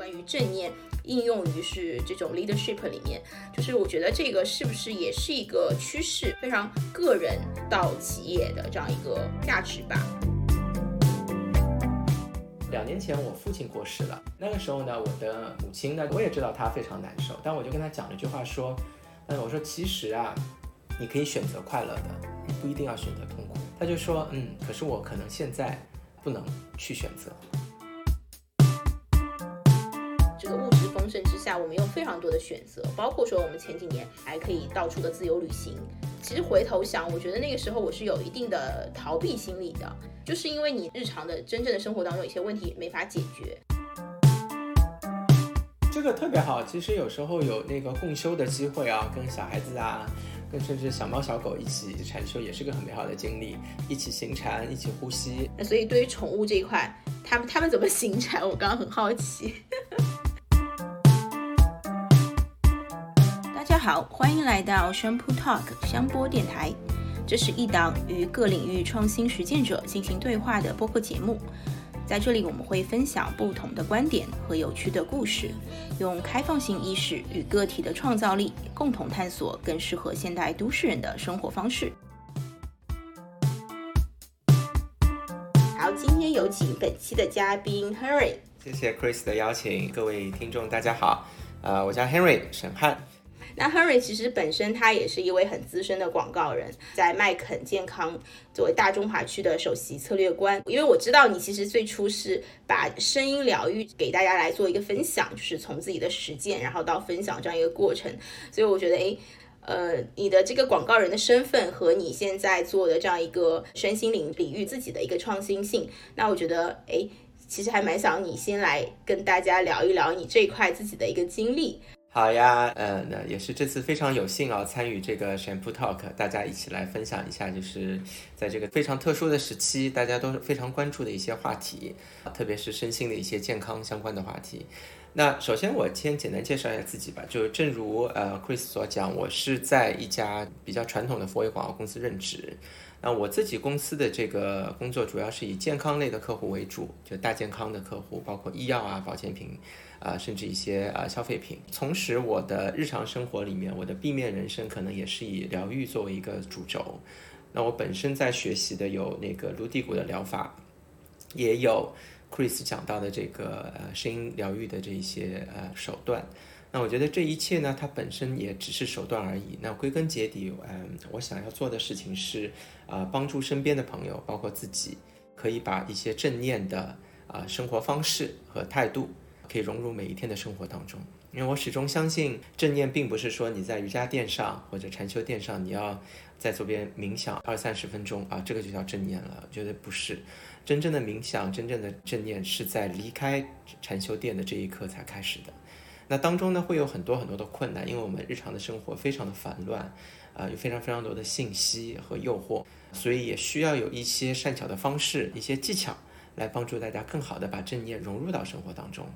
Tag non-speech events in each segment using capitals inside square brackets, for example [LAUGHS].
关于正念应用于是这种 leadership 里面，就是我觉得这个是不是也是一个趋势，非常个人到企业的这样一个价值吧。两年前我父亲过世了，那个时候呢，我的母亲呢，我也知道她非常难受，但我就跟她讲了一句话，说，嗯，我说其实啊，你可以选择快乐的，你不一定要选择痛苦。她就说，嗯，可是我可能现在不能去选择。盛之下，我们有非常多的选择，包括说我们前几年还可以到处的自由旅行。其实回头想，我觉得那个时候我是有一定的逃避心理的，就是因为你日常的真正的生活当中有一些问题没法解决。这个特别好，其实有时候有那个共修的机会啊，跟小孩子啊，跟甚至小猫小狗一起禅修，也是个很美好的经历，一起行禅，一起呼吸。那所以对于宠物这一块，他们他们怎么行禅？我刚刚很好奇。[LAUGHS] 大家好，欢迎来到 Shampoo Talk 香波电台。这是一档与各领域创新实践者进行对话的播客节目。在这里，我们会分享不同的观点和有趣的故事，用开放性意识与个体的创造力，共同探索更适合现代都市人的生活方式。好，今天有请本期的嘉宾 Henry。谢谢 Chris 的邀请，各位听众大家好，呃，我叫 Henry 沈汉。那 Henry 其实本身他也是一位很资深的广告人，在麦肯健康作为大中华区的首席策略官。因为我知道你其实最初是把声音疗愈给大家来做一个分享，就是从自己的实践，然后到分享这样一个过程。所以我觉得，哎，呃，你的这个广告人的身份和你现在做的这样一个身心灵领域自己的一个创新性，那我觉得，哎，其实还蛮想你先来跟大家聊一聊你这一块自己的一个经历。好呀，呃，那也是这次非常有幸啊，参与这个 Shampoo Talk，大家一起来分享一下，就是在这个非常特殊的时期，大家都非常关注的一些话题，特别是身心的一些健康相关的话题。那首先我先简单介绍一下自己吧，就正如呃 Chris 所讲，我是在一家比较传统的佛威广告公司任职。那我自己公司的这个工作主要是以健康类的客户为主，就大健康的客户，包括医药啊、保健品。啊，甚至一些啊消费品。同时，我的日常生活里面，我的地面人生可能也是以疗愈作为一个主轴。那我本身在学习的有那个颅底骨的疗法，也有 Chris 讲到的这个呃声音疗愈的这一些呃手段。那我觉得这一切呢，它本身也只是手段而已。那归根结底，嗯，我想要做的事情是啊，帮助身边的朋友，包括自己，可以把一些正念的啊生活方式和态度。可以融入每一天的生活当中，因为我始终相信正念并不是说你在瑜伽垫上或者禅修垫上，你要在左边冥想二三十分钟啊，这个就叫正念了。我觉得不是，真正的冥想，真正的正念是在离开禅修垫的这一刻才开始的。那当中呢，会有很多很多的困难，因为我们日常的生活非常的烦乱，啊，有非常非常多的信息和诱惑，所以也需要有一些善巧的方式、一些技巧来帮助大家更好的把正念融入到生活当中。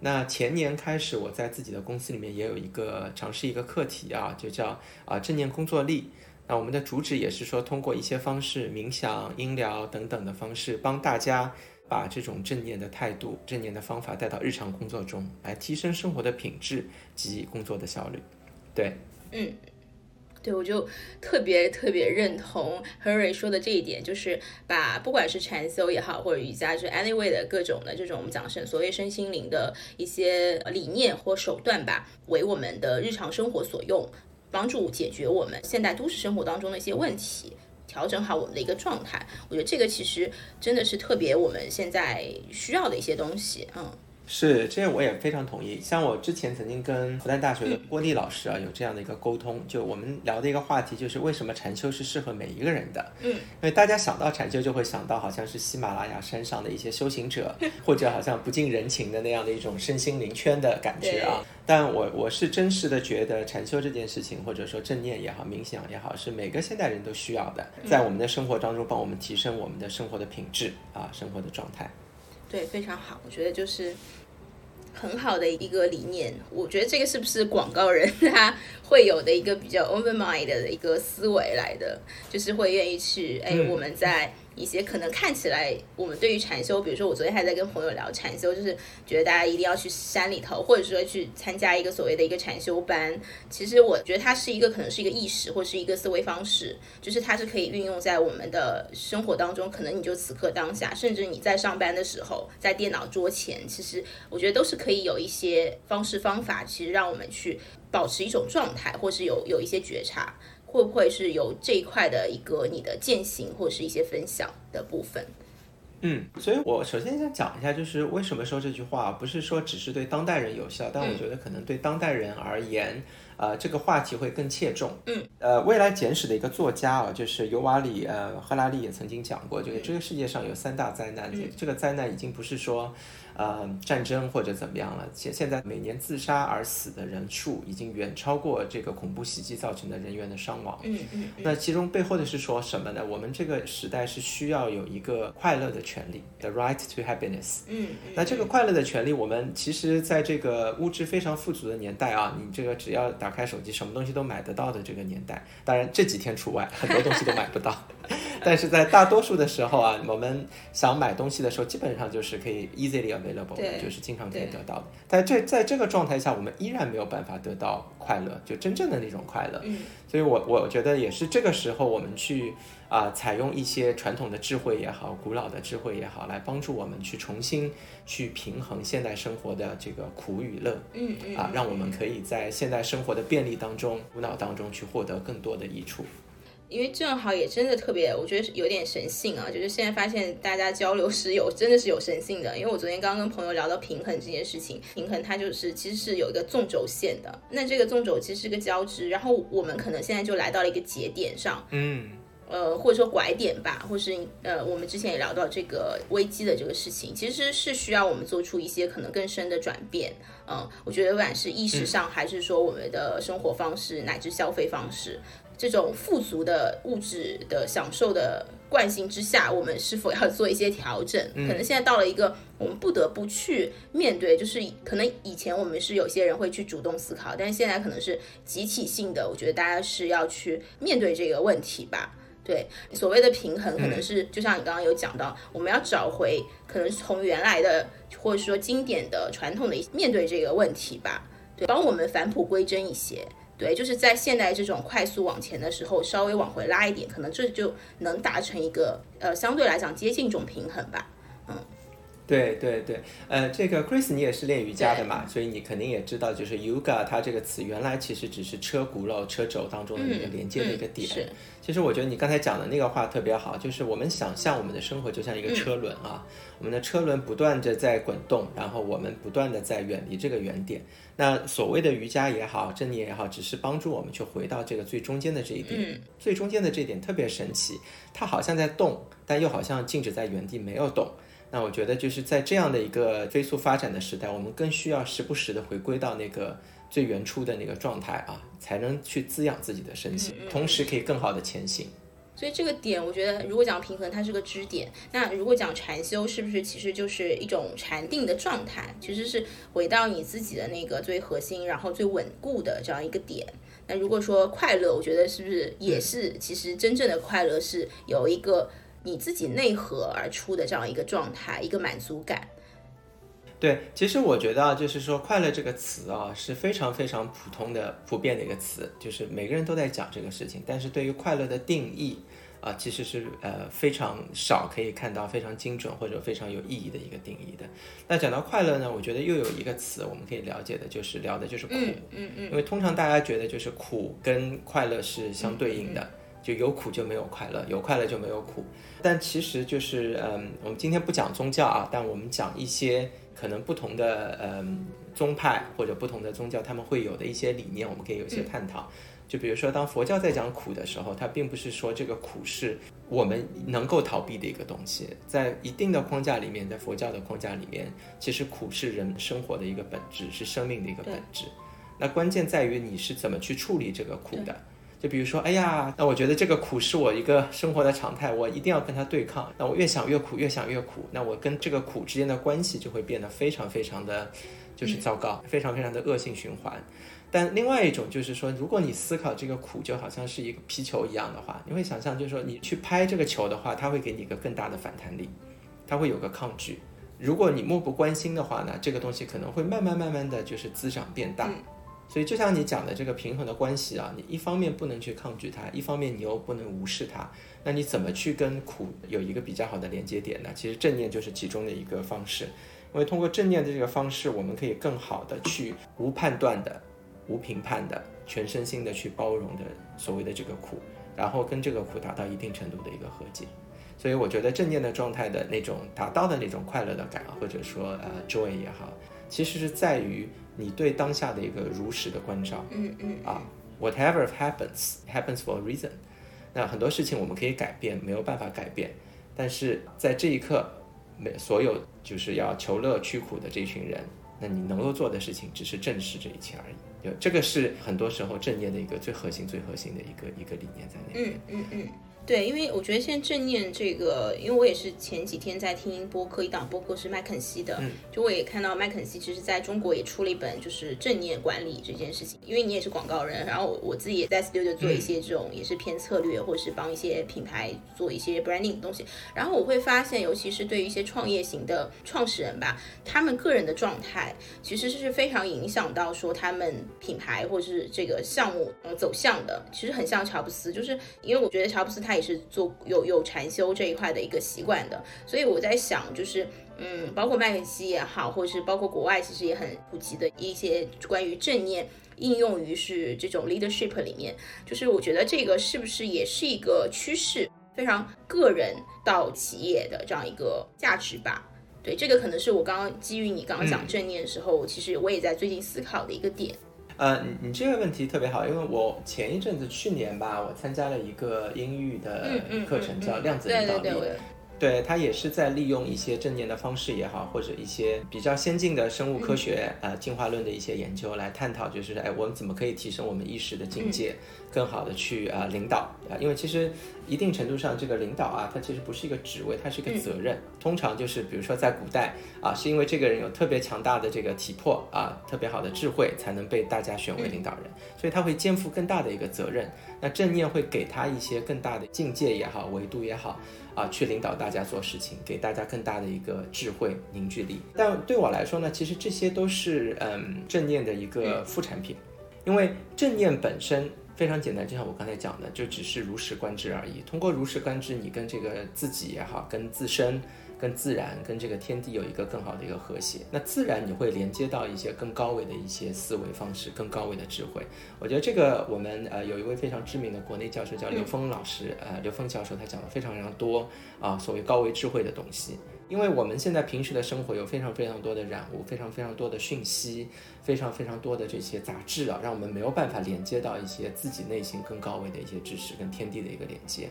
那前年开始，我在自己的公司里面也有一个尝试一个课题啊，就叫啊正念工作力。那我们的主旨也是说，通过一些方式，冥想、音疗等等的方式，帮大家把这种正念的态度、正念的方法带到日常工作中来，提升生活的品质及工作的效率。对，嗯。对，我就特别特别认同 Henry 说的这一点，就是把不管是禅修也好，或者瑜伽，就 anyway 的各种的这种我们讲是所谓身心灵的一些理念或手段吧，为我们的日常生活所用，帮助解决我们现代都市生活当中的一些问题，调整好我们的一个状态。我觉得这个其实真的是特别我们现在需要的一些东西，嗯。是，这个我也非常同意。像我之前曾经跟复旦大学的郭丽老师啊，有这样的一个沟通，就我们聊的一个话题，就是为什么禅修是适合每一个人的。嗯，因为大家想到禅修，就会想到好像是喜马拉雅山上的一些修行者，[LAUGHS] 或者好像不近人情的那样的一种身心灵圈的感觉啊。但我我是真实的觉得，禅修这件事情，或者说正念也好，冥想也好，是每个现代人都需要的，在我们的生活当中帮我们提升我们的生活的品质啊，生活的状态。对，非常好，我觉得就是。很好的一个理念，我觉得这个是不是广告人他会有的一个比较 open mind 的一个思维来的，就是会愿意去哎，我们在一些可能看起来我们对于禅修，比如说我昨天还在跟朋友聊禅修，就是觉得大家一定要去山里头，或者说去参加一个所谓的一个禅修班。其实我觉得它是一个可能是一个意识或是一个思维方式，就是它是可以运用在我们的生活当中。可能你就此刻当下，甚至你在上班的时候，在电脑桌前，其实我觉得都是可以有一些方式方法，其实让我们去保持一种状态，或是有有一些觉察。会不会是有这一块的一个你的践行，或者是一些分享的部分？嗯，所以我首先想讲一下，就是为什么说这句话，不是说只是对当代人有效，但我觉得可能对当代人而言。呃，这个话题会更切中。嗯，呃，未来简史的一个作家啊，就是尤瓦里呃赫拉利也曾经讲过，就是这个世界上有三大灾难，这个灾难已经不是说。呃，战争或者怎么样了？现现在每年自杀而死的人数已经远超过这个恐怖袭击造成的人员的伤亡。嗯嗯。那其中背后的是说什么呢？我们这个时代是需要有一个快乐的权利，the right to happiness。嗯。那这个快乐的权利，我们其实在这个物质非常富足的年代啊，你这个只要打开手机，什么东西都买得到的这个年代，当然这几天除外，很多东西都买不到。[LAUGHS] 但是在大多数的时候啊，我们想买东西的时候，基本上就是可以 easily available，就是经常可以得到的。但这在这个状态下，我们依然没有办法得到快乐，就真正的那种快乐。嗯，所以我我觉得也是这个时候，我们去啊，采用一些传统的智慧也好，古老的智慧也好，来帮助我们去重新去平衡现代生活的这个苦与乐。嗯嗯，啊，让我们可以在现代生活的便利当中、苦恼当中去获得更多的益处。因为正好也真的特别，我觉得有点神性啊，就是现在发现大家交流是有真的是有神性的。因为我昨天刚跟朋友聊到平衡这件事情，平衡它就是其实是有一个纵轴线的，那这个纵轴其实是个交织，然后我们可能现在就来到了一个节点上，嗯，呃或者说拐点吧，或是呃我们之前也聊到这个危机的这个事情，其实是需要我们做出一些可能更深的转变。嗯，我觉得不管是意识上，还是说我们的生活方式乃至消费方式。这种富足的物质的享受的惯性之下，我们是否要做一些调整？可能现在到了一个我们不得不去面对，就是可能以前我们是有些人会去主动思考，但是现在可能是集体性的，我觉得大家是要去面对这个问题吧。对，所谓的平衡，可能是就像你刚刚有讲到，我们要找回可能从原来的或者说经典的传统的面对这个问题吧，对，帮我们返璞归真一些。对，就是在现在这种快速往前的时候，稍微往回拉一点，可能这就能达成一个呃相对来讲接近一种平衡吧。嗯，对对对，呃，这个 Chris 你也是练瑜伽的嘛，所以你肯定也知道，就是 Yoga 它这个词原来其实只是车轱辘、车轴当中的那个连接的一个点。是。其实我觉得你刚才讲的那个话特别好，就是我们想象我们的生活就像一个车轮啊，我们的车轮不断的在滚动，然后我们不断的在远离这个原点。那所谓的瑜伽也好，正念也好，只是帮助我们去回到这个最中间的这一点。最中间的这一点特别神奇，它好像在动，但又好像静止在原地没有动。那我觉得就是在这样的一个飞速发展的时代，我们更需要时不时的回归到那个。最原初的那个状态啊，才能去滋养自己的身心，同时可以更好的前行。所以这个点，我觉得如果讲平衡，它是个支点。那如果讲禅修，是不是其实就是一种禅定的状态？其实是回到你自己的那个最核心，然后最稳固的这样一个点。那如果说快乐，我觉得是不是也是？其实真正的快乐是有一个你自己内核而出的这样一个状态，一个满足感。对，其实我觉得啊，就是说“快乐”这个词啊，是非常非常普通的、普遍的一个词，就是每个人都在讲这个事情。但是对于快乐的定义啊，其实是呃非常少可以看到非常精准或者非常有意义的一个定义的。那讲到快乐呢，我觉得又有一个词我们可以了解的，就是聊的就是苦。嗯嗯嗯。因为通常大家觉得就是苦跟快乐是相对应的，就有苦就没有快乐，有快乐就没有苦。但其实就是嗯，我们今天不讲宗教啊，但我们讲一些。可能不同的嗯宗派或者不同的宗教，他们会有的一些理念，我们可以有一些探讨。就比如说，当佛教在讲苦的时候，它并不是说这个苦是我们能够逃避的一个东西，在一定的框架里面，在佛教的框架里面，其实苦是人生活的一个本质，是生命的一个本质。那关键在于你是怎么去处理这个苦的。就比如说，哎呀，那我觉得这个苦是我一个生活的常态，我一定要跟它对抗。那我越想越苦，越想越苦，那我跟这个苦之间的关系就会变得非常非常的，就是糟糕，非常非常的恶性循环。但另外一种就是说，如果你思考这个苦就好像是一个皮球一样的话，你会想象就是说，你去拍这个球的话，它会给你一个更大的反弹力，它会有个抗拒。如果你漠不关心的话呢，这个东西可能会慢慢慢慢的就是滋长变大。所以就像你讲的这个平衡的关系啊，你一方面不能去抗拒它，一方面你又不能无视它，那你怎么去跟苦有一个比较好的连接点呢？其实正念就是其中的一个方式，因为通过正念的这个方式，我们可以更好的去无判断的。无评判的、全身心的去包容的所谓的这个苦，然后跟这个苦达到一定程度的一个和解，所以我觉得正念的状态的那种达到的那种快乐的感，或者说呃 joy 也好，其实是在于你对当下的一个如实的关照。嗯嗯啊，whatever happens happens for a reason。那很多事情我们可以改变，没有办法改变，但是在这一刻，每所有就是要求乐去苦的这群人，那你能够做的事情只是正视这一切而已。有这个是很多时候正念的一个最核心、最核心的一个一个理念在那里。嗯嗯嗯。对，因为我觉得现在正念这个，因为我也是前几天在听播客，一档播客是麦肯锡的，就我也看到麦肯锡其实在中国也出了一本就是正念管理这件事情。因为你也是广告人，然后我自己也在 studio 做一些这种也是偏策略，或者是帮一些品牌做一些 branding 的东西。然后我会发现，尤其是对于一些创业型的创始人吧，他们个人的状态其实是非常影响到说他们品牌或者是这个项目呃走向的。其实很像乔布斯，就是因为我觉得乔布斯他也是做有有禅修这一块的一个习惯的，所以我在想，就是嗯，包括麦肯锡也好，或者是包括国外其实也很普及的一些关于正念应用于是这种 leadership 里面，就是我觉得这个是不是也是一个趋势，非常个人到企业的这样一个价值吧？对，这个可能是我刚刚基于你刚刚讲正念的时候，其实我也在最近思考的一个点。呃，你你这个问题特别好，因为我前一阵子去年吧，我参加了一个英语的课程，叫量子领导力。对他也是在利用一些正念的方式也好，或者一些比较先进的生物科学呃进化论的一些研究来探讨，就是哎，我们怎么可以提升我们意识的境界，更好的去啊领导啊？因为其实一定程度上，这个领导啊，它其实不是一个职位，它是一个责任。通常就是比如说在古代啊，是因为这个人有特别强大的这个体魄啊，特别好的智慧，才能被大家选为领导人，所以他会肩负更大的一个责任。那正念会给他一些更大的境界也好，维度也好。啊，去领导大家做事情，给大家更大的一个智慧凝聚力。但对我来说呢，其实这些都是嗯正念的一个副产品，因为正念本身非常简单，就像我刚才讲的，就只是如实观之而已。通过如实观之，你跟这个自己也好，跟自身。跟自然、跟这个天地有一个更好的一个和谐，那自然你会连接到一些更高维的一些思维方式、更高维的智慧。我觉得这个我们呃有一位非常知名的国内教授叫刘峰老师，呃刘峰教授他讲的非常非常多啊，所谓高维智慧的东西。因为我们现在平时的生活有非常非常多的染物，非常非常多的讯息，非常非常多的这些杂质啊，让我们没有办法连接到一些自己内心更高维的一些知识跟天地的一个连接。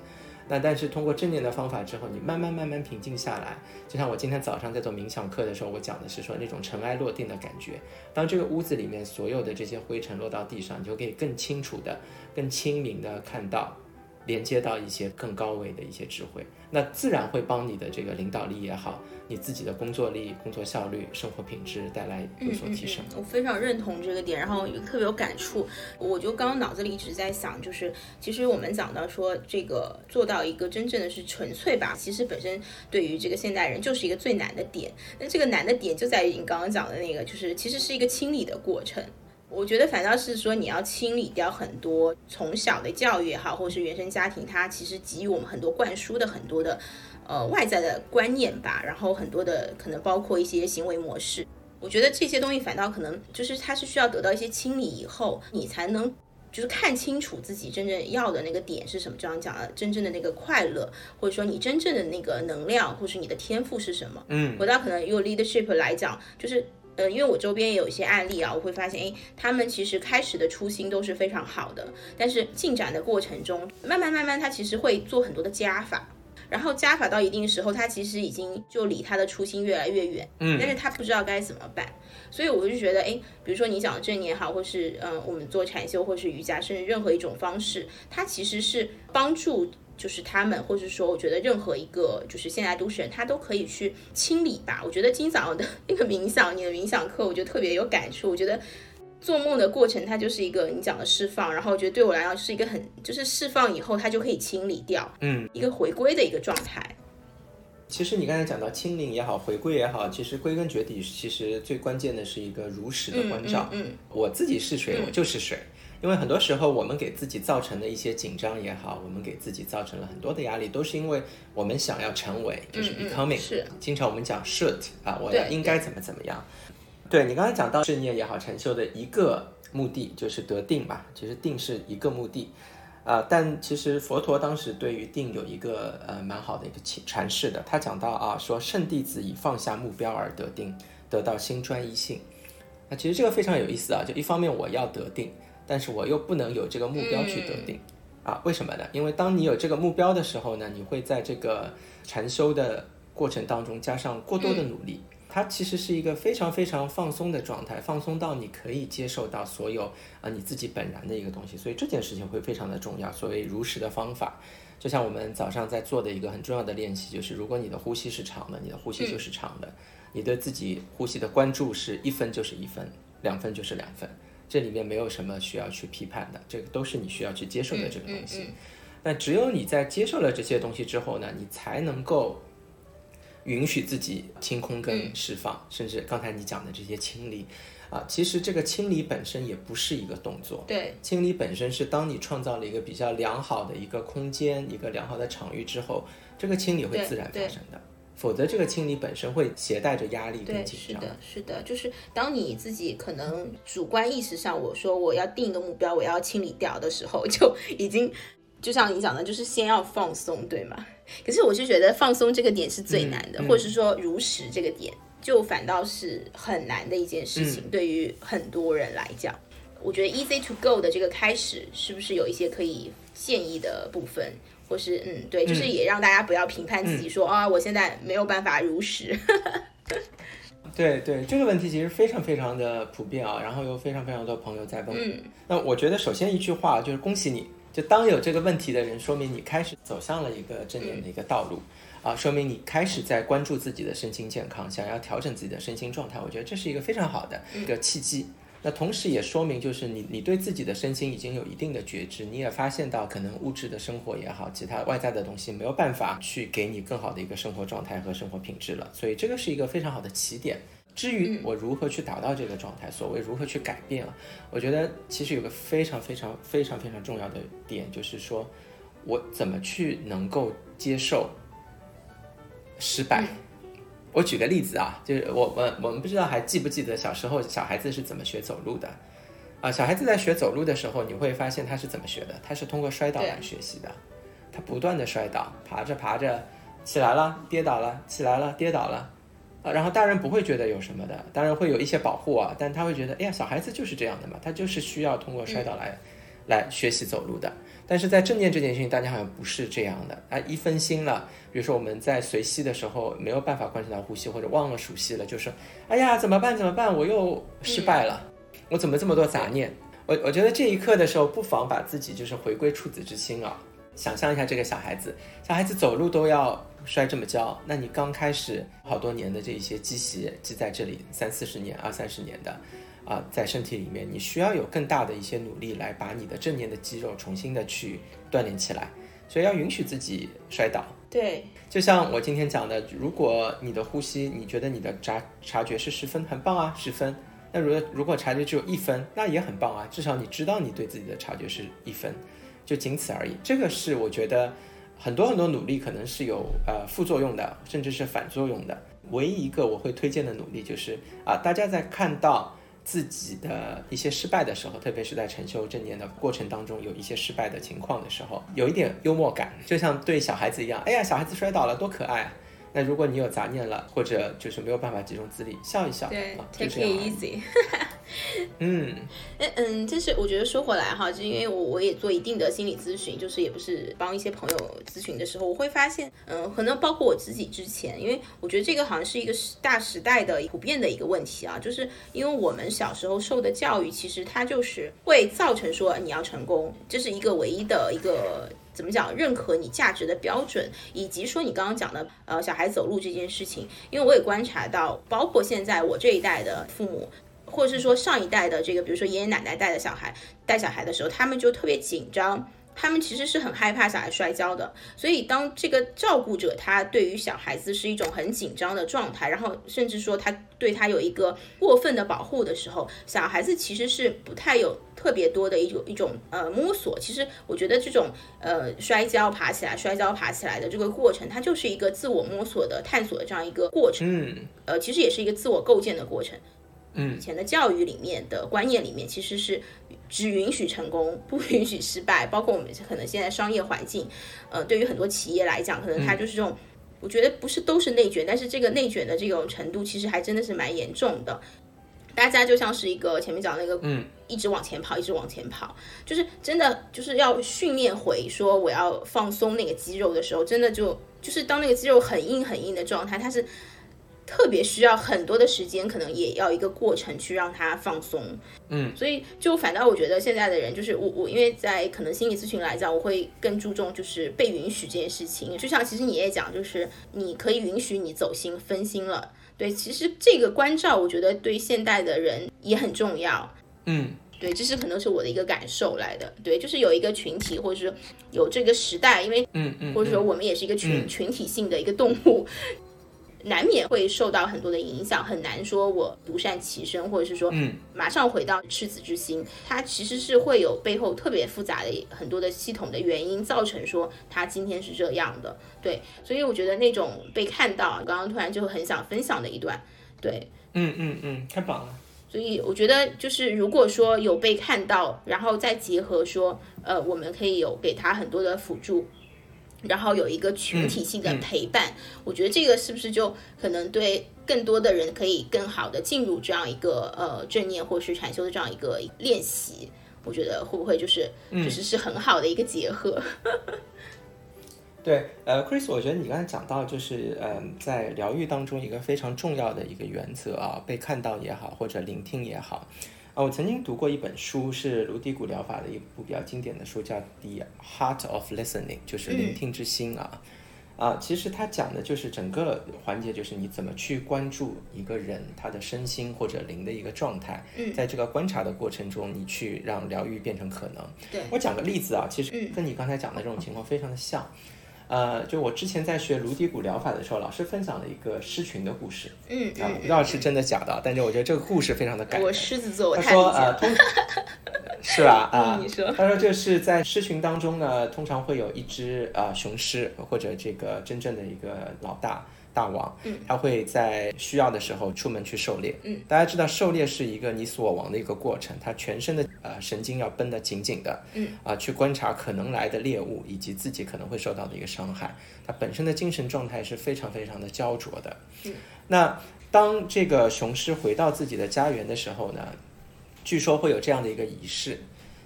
那但是通过正念的方法之后，你慢慢慢慢平静下来，就像我今天早上在做冥想课的时候，我讲的是说那种尘埃落定的感觉。当这个屋子里面所有的这些灰尘落到地上，你就可以更清楚的、更清明的看到，连接到一些更高维的一些智慧。那自然会帮你的这个领导力也好，你自己的工作力、工作效率、生活品质带来有所提升。我非常认同这个点，然后也特别有感触。我就刚刚脑子里一直在想，就是其实我们讲到说这个做到一个真正的是纯粹吧，其实本身对于这个现代人就是一个最难的点。那这个难的点就在于你刚刚讲的那个，就是其实是一个清理的过程。我觉得反倒是说，你要清理掉很多从小的教育也好，或者是原生家庭，它其实给予我们很多灌输的很多的，呃，外在的观念吧。然后很多的可能包括一些行为模式。我觉得这些东西反倒可能就是它是需要得到一些清理以后，你才能就是看清楚自己真正要的那个点是什么。就像讲了，真正的那个快乐，或者说你真正的那个能量，或是你的天赋是什么？嗯，回到可能用 leadership 来讲，就是。呃，因为我周边也有一些案例啊，我会发现，哎，他们其实开始的初心都是非常好的，但是进展的过程中，慢慢慢慢，他其实会做很多的加法，然后加法到一定时候，他其实已经就离他的初心越来越远，嗯，但是他不知道该怎么办，所以我就觉得，哎，比如说你讲的正念好，或是嗯，我们做禅修或是瑜伽，甚至任何一种方式，它其实是帮助。就是他们，或者说我觉得任何一个就是现代都市人，他都可以去清理吧。我觉得今早上的那个冥想，你的冥想课，我觉得特别有感触。我觉得做梦的过程，它就是一个你讲的释放，然后我觉得对我来讲是一个很就是释放以后，它就可以清理掉，嗯，一个回归的一个状态。其实你刚才讲到清零也好，回归也好，其实归根结底，其实最关键的是一个如实的关照。嗯，我自己是谁，我就是水。因为很多时候我们给自己造成的一些紧张也好，我们给自己造成了很多的压力，都是因为我们想要成为，就是 becoming。是。经常我们讲 should 啊，我要应该怎么怎么样。对你刚才讲到正念也好，禅修的一个目的就是得定吧，其实定是一个目的。啊，但其实佛陀当时对于定有一个呃蛮好的一个阐释的，他讲到啊，说圣弟子以放下目标而得定，得到心专一性。那其实这个非常有意思啊，就一方面我要得定，但是我又不能有这个目标去得定啊？为什么呢？因为当你有这个目标的时候呢，你会在这个禅修的过程当中加上过多的努力。它其实是一个非常非常放松的状态，放松到你可以接受到所有啊你自己本然的一个东西，所以这件事情会非常的重要。所谓如实的方法，就像我们早上在做的一个很重要的练习，就是如果你的呼吸是长的，你的呼吸就是长的；你对自己呼吸的关注是一分就是一分，两分就是两分，这里面没有什么需要去批判的，这个都是你需要去接受的这个东西。那只有你在接受了这些东西之后呢，你才能够。允许自己清空跟释放，甚至刚才你讲的这些清理，啊，其实这个清理本身也不是一个动作。对，清理本身是当你创造了一个比较良好的一个空间、一个良好的场域之后，这个清理会自然发生的。否则，这个清理本身会携带着压力跟紧张。是的，是的，就是当你自己可能主观意识上，我说我要定一个目标，我要清理掉的时候，就已经就像你讲的，就是先要放松，对吗？可是我是觉得放松这个点是最难的，或者是说如实这个点，就反倒是很难的一件事情。对于很多人来讲，我觉得 easy to go 的这个开始，是不是有一些可以建议的部分，或是嗯，对，就是也让大家不要评判自己说啊，我现在没有办法如实。[LAUGHS] 对对，这个问题其实非常非常的普遍啊，然后有非常非常多朋友在问。嗯，那我觉得首先一句话就是恭喜你。就当有这个问题的人，说明你开始走向了一个正念的一个道路，啊，说明你开始在关注自己的身心健康，想要调整自己的身心状态。我觉得这是一个非常好的一个契机。那同时也说明，就是你你对自己的身心已经有一定的觉知，你也发现到可能物质的生活也好，其他外在的东西没有办法去给你更好的一个生活状态和生活品质了。所以这个是一个非常好的起点。至于我如何去达到这个状态，所谓如何去改变啊，我觉得其实有个非常非常非常非常重要的点，就是说我怎么去能够接受失败。我举个例子啊，就是我们我们不知道还记不记得小时候小孩子是怎么学走路的啊？小孩子在学走路的时候，你会发现他是怎么学的？他是通过摔倒来学习的，他不断的摔倒，爬着爬着起来了，跌倒了，起来了，跌倒了。啊，然后大人不会觉得有什么的，当然会有一些保护啊，但他会觉得，哎呀，小孩子就是这样的嘛，他就是需要通过摔倒来，来学习走路的。但是在正念这件事情，大家好像不是这样的啊，一分心了，比如说我们在随息的时候没有办法观察到呼吸，或者忘了熟悉了，就是，哎呀，怎么办？怎么办？我又失败了，我怎么这么多杂念？我我觉得这一刻的时候，不妨把自己就是回归处子之心啊。想象一下这个小孩子，小孩子走路都要摔这么跤，那你刚开始好多年的这一些积习积在这里，三四十年、二三十年的，啊，在身体里面，你需要有更大的一些努力来把你的正念的肌肉重新的去锻炼起来，所以要允许自己摔倒。对，就像我今天讲的，如果你的呼吸，你觉得你的察察觉是十分，很棒啊，十分。那如果如果察觉只有一分，那也很棒啊，至少你知道你对自己的察觉是一分。就仅此而已，这个是我觉得很多很多努力可能是有呃副作用的，甚至是反作用的。唯一一个我会推荐的努力就是啊，大家在看到自己的一些失败的时候，特别是在成修正念的过程当中有一些失败的情况的时候，有一点幽默感，就像对小孩子一样，哎呀，小孩子摔倒了多可爱！那如果你有杂念了，或者就是没有办法集中自力，笑一笑，对，take it easy。[LAUGHS] 嗯，嗯嗯，就是我觉得说回来哈，就因为我我也做一定的心理咨询，就是也不是帮一些朋友咨询的时候，我会发现，嗯，可能包括我自己之前，因为我觉得这个好像是一个时大时代的普遍的一个问题啊，就是因为我们小时候受的教育，其实它就是会造成说你要成功，这是一个唯一的一个。怎么讲？认可你价值的标准，以及说你刚刚讲的，呃，小孩走路这件事情，因为我也观察到，包括现在我这一代的父母，或者是说上一代的这个，比如说爷爷奶奶带的小孩带小孩的时候，他们就特别紧张，他们其实是很害怕小孩摔跤的。所以当这个照顾者他对于小孩子是一种很紧张的状态，然后甚至说他对他有一个过分的保护的时候，小孩子其实是不太有。特别多的一种一种呃摸索，其实我觉得这种呃摔跤爬起来、摔跤爬起来的这个过程，它就是一个自我摸索的探索的这样一个过程。嗯，呃，其实也是一个自我构建的过程。嗯，以前的教育里面的观念里面，其实是只允许成功，不允许失败。包括我们可能现在商业环境，呃，对于很多企业来讲，可能它就是这种，我觉得不是都是内卷，但是这个内卷的这种程度，其实还真的是蛮严重的。大家就像是一个前面讲那个，嗯，一直往前跑，一直往前跑，就是真的就是要训练回说我要放松那个肌肉的时候，真的就就是当那个肌肉很硬很硬的状态，它是特别需要很多的时间，可能也要一个过程去让他放松。嗯，所以就反倒我觉得现在的人就是我我因为在可能心理咨询来讲，我会更注重就是被允许这件事情。就像其实你也讲，就是你可以允许你走心分心了。对，其实这个关照，我觉得对现代的人也很重要。嗯，对，这是可能是我的一个感受来的。对，就是有一个群体，或者是有这个时代，因为嗯嗯，或者说我们也是一个群群体性的一个动物。难免会受到很多的影响，很难说我独善其身，或者是说，嗯，马上回到赤子之心。它其实是会有背后特别复杂的很多的系统的原因，造成说他今天是这样的。对，所以我觉得那种被看到，刚刚突然就很想分享的一段，对，嗯嗯嗯，太棒了。所以我觉得就是如果说有被看到，然后再结合说，呃，我们可以有给他很多的辅助。然后有一个群体性的陪伴，我觉得这个是不是就可能对更多的人可以更好的进入这样一个呃正念或是禅修的这样一个练习？我觉得会不会就是就是是很好的一个结合？[LAUGHS] 对，呃，Chris，我觉得你刚才讲到就是嗯，在疗愈当中一个非常重要的一个原则啊，被看到也好，或者聆听也好。我曾经读过一本书，是卢迪古疗法的一部比较经典的书，叫《The Heart of Listening》，就是聆听之心啊。啊，其实它讲的就是整个环节，就是你怎么去关注一个人他的身心或者灵的一个状态。嗯，在这个观察的过程中，你去让疗愈变成可能。对我讲个例子啊，其实跟你刚才讲的这种情况非常的像。呃，就我之前在学颅底骨疗法的时候，老师分享了一个狮群的故事。嗯啊，不知道是真的假的，但是我觉得这个故事非常的感人。我狮子座，他说呃，通是吧？啊，[LAUGHS] 你说。他说这是在狮群当中呢，通常会有一只啊雄狮或者这个真正的一个老大。大王，嗯，他会在需要的时候出门去狩猎，嗯，大家知道狩猎是一个你死我亡的一个过程，他全身的呃神经要绷得紧紧的，嗯，啊，去观察可能来的猎物以及自己可能会受到的一个伤害，他本身的精神状态是非常非常的焦灼的，嗯，那当这个雄狮回到自己的家园的时候呢，据说会有这样的一个仪式，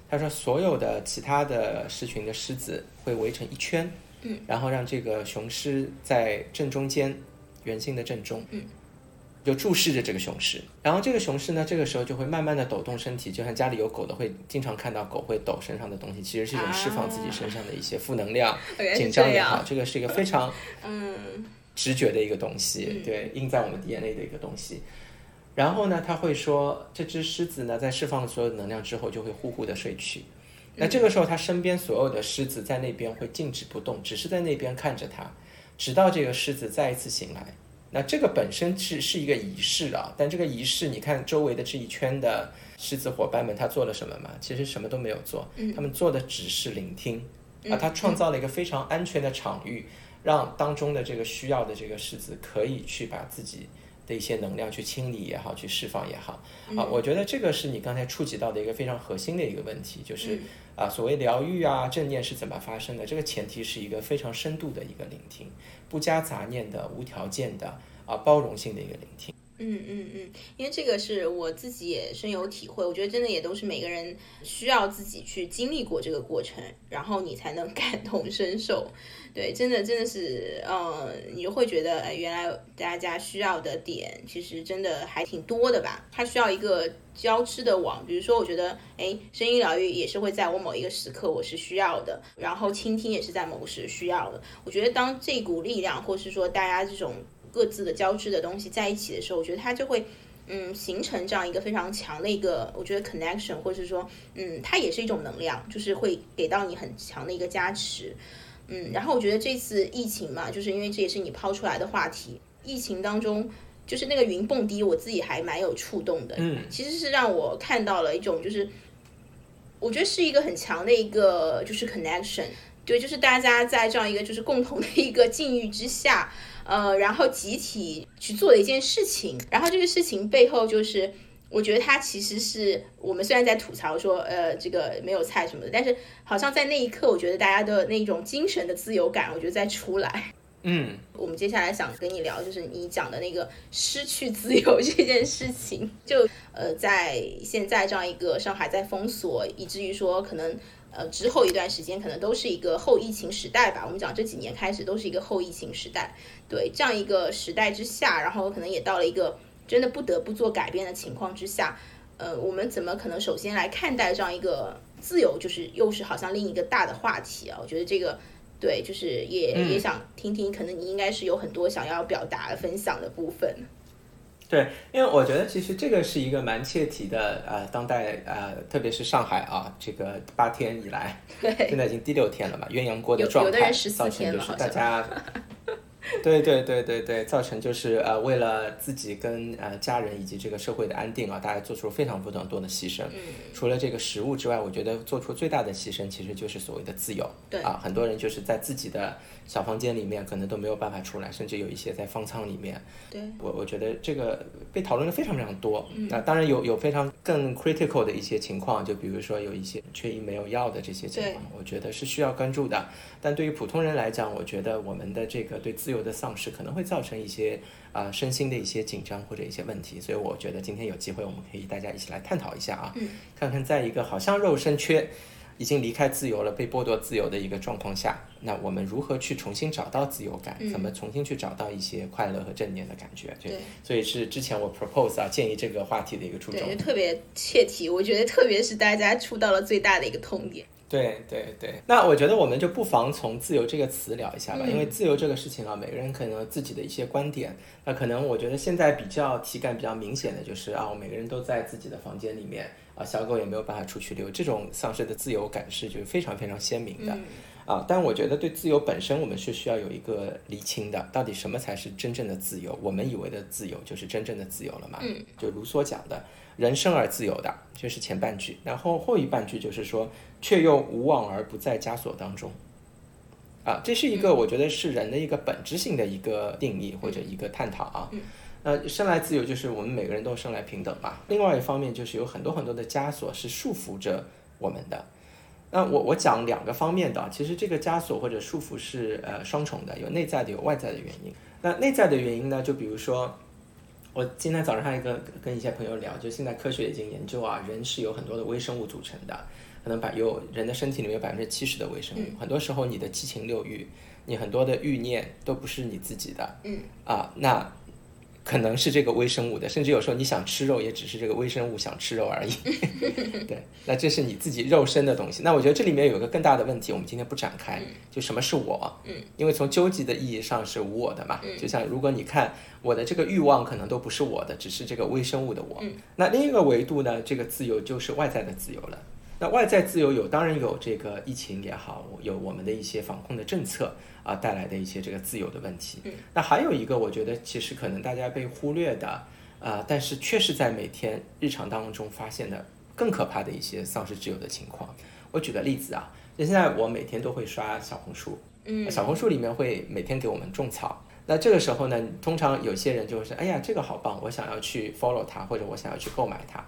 他说所有的其他的狮群的狮子会围成一圈。嗯，然后让这个雄狮在正中间，圆心的正中，嗯，就注视着这个雄狮。然后这个雄狮呢，这个时候就会慢慢的抖动身体，就像家里有狗的会经常看到狗会抖身上的东西，其实是一种释放自己身上的一些负能量、[LAUGHS] 紧张也好，这个是一个非常嗯直觉的一个东西，对，印在我们 DNA 的一个东西。然后呢，他会说，这只狮子呢，在释放了所有能量之后，就会呼呼的睡去。那这个时候，他身边所有的狮子在那边会静止不动，只是在那边看着他，直到这个狮子再一次醒来。那这个本身是是一个仪式啊，但这个仪式，你看周围的这一圈的狮子伙伴们，他做了什么吗？其实什么都没有做，他们做的只是聆听啊，他创造了一个非常安全的场域，让当中的这个需要的这个狮子可以去把自己。的一些能量去清理也好，去释放也好，啊，我觉得这个是你刚才触及到的一个非常核心的一个问题，就是啊，所谓疗愈啊，正念是怎么发生的？这个前提是一个非常深度的一个聆听，不加杂念的、无条件的啊，包容性的一个聆听。嗯嗯嗯，因为这个是我自己也深有体会，我觉得真的也都是每个人需要自己去经历过这个过程，然后你才能 [LAUGHS] 感同身受。对，真的真的是，呃，你就会觉得，哎，原来大家需要的点其实真的还挺多的吧？它需要一个交织的网，比如说，我觉得，哎，声音疗愈也是会在我某一个时刻我是需要的，然后倾听也是在某时需要的。我觉得当这股力量，或是说大家这种各自的交织的东西在一起的时候，我觉得它就会，嗯，形成这样一个非常强的一个，我觉得 connection，或者是说，嗯，它也是一种能量，就是会给到你很强的一个加持。嗯，然后我觉得这次疫情嘛，就是因为这也是你抛出来的话题。疫情当中，就是那个云蹦迪，我自己还蛮有触动的。嗯，其实是让我看到了一种，就是我觉得是一个很强的一个，就是 connection。对，就是大家在这样一个就是共同的一个境遇之下，呃，然后集体去做的一件事情。然后这个事情背后就是。我觉得它其实是我们虽然在吐槽说，呃，这个没有菜什么的，但是好像在那一刻，我觉得大家的那种精神的自由感，我觉得在出来。嗯，我们接下来想跟你聊，就是你讲的那个失去自由这件事情。就呃，在现在这样一个上海在封锁，以至于说可能呃之后一段时间可能都是一个后疫情时代吧。我们讲这几年开始都是一个后疫情时代，对这样一个时代之下，然后可能也到了一个。真的不得不做改变的情况之下，呃，我们怎么可能首先来看待这样一个自由，就是又是好像另一个大的话题啊？我觉得这个对，就是也也想听听，可能你应该是有很多想要表达分享的部分。对，因为我觉得其实这个是一个蛮切题的，呃，当代呃，特别是上海啊，这个八天以来，对，现在已经第六天了嘛，鸳鸯锅的状态，造成就是大家。[LAUGHS] [LAUGHS] 对对对对对，造成就是呃，为了自己跟呃家人以及这个社会的安定啊，大家做出了非常非常多的牺牲。除了这个食物之外，我觉得做出最大的牺牲其实就是所谓的自由。对啊，很多人就是在自己的小房间里面，可能都没有办法出来，甚至有一些在方舱里面。对，我我觉得这个被讨论的非常非常多。那当然有有非常更 critical 的一些情况，就比如说有一些缺医没有药的这些情况，我觉得是需要关注的。但对于普通人来讲，我觉得我们的这个对自由的丧失可能会造成一些啊身心的一些紧张或者一些问题，所以我觉得今天有机会我们可以大家一起来探讨一下啊，看看在一个好像肉身缺，已经离开自由了，被剥夺自由的一个状况下，那我们如何去重新找到自由感？怎么重新去找到一些快乐和正念的感觉？对，所以是之前我 propose 啊建议这个话题的一个初衷，对，特别切题，我觉得特别是大家触到了最大的一个痛点。对对对，那我觉得我们就不妨从自由这个词聊一下吧，因为自由这个事情啊，每个人可能自己的一些观点，那可能我觉得现在比较体感比较明显的就是啊，我每个人都在自己的房间里面啊，小狗也没有办法出去溜，这种丧失的自由感是就是非常非常鲜明的啊。但我觉得对自由本身，我们是需要有一个厘清的，到底什么才是真正的自由？我们以为的自由就是真正的自由了嘛？嗯，就卢梭讲的。人生而自由的，就是前半句，然后后一半句就是说，却又无往而不在枷锁当中。啊，这是一个我觉得是人的一个本质性的一个定义或者一个探讨啊。那生来自由就是我们每个人都生来平等嘛。另外一方面就是有很多很多的枷锁是束缚着我们的。那我我讲两个方面的，其实这个枷锁或者束缚是呃双重的，有内在的有外在的原因。那内在的原因呢，就比如说。我今天早上还跟跟一些朋友聊，就现在科学已经研究啊，人是有很多的微生物组成的，可能百有人的身体里面有百分之七十的微生物，很多时候你的七情六欲，你很多的欲念都不是你自己的，嗯啊那。可能是这个微生物的，甚至有时候你想吃肉，也只是这个微生物想吃肉而已。[LAUGHS] 对，那这是你自己肉身的东西。那我觉得这里面有一个更大的问题，我们今天不展开。就什么是我？嗯，因为从究极的意义上是无我的嘛。就像如果你看我的这个欲望，可能都不是我的，只是这个微生物的我。那另一个维度呢？这个自由就是外在的自由了。那外在自由有，当然有这个疫情也好，有我们的一些防控的政策。啊，带来的一些这个自由的问题。嗯，那还有一个，我觉得其实可能大家被忽略的，啊，但是确实在每天日常当中发现的更可怕的一些丧失自由的情况。我举个例子啊，就现在我每天都会刷小红书，嗯，小红书里面会每天给我们种草。那这个时候呢，通常有些人就会说，哎呀，这个好棒，我想要去 follow 它，或者我想要去购买它。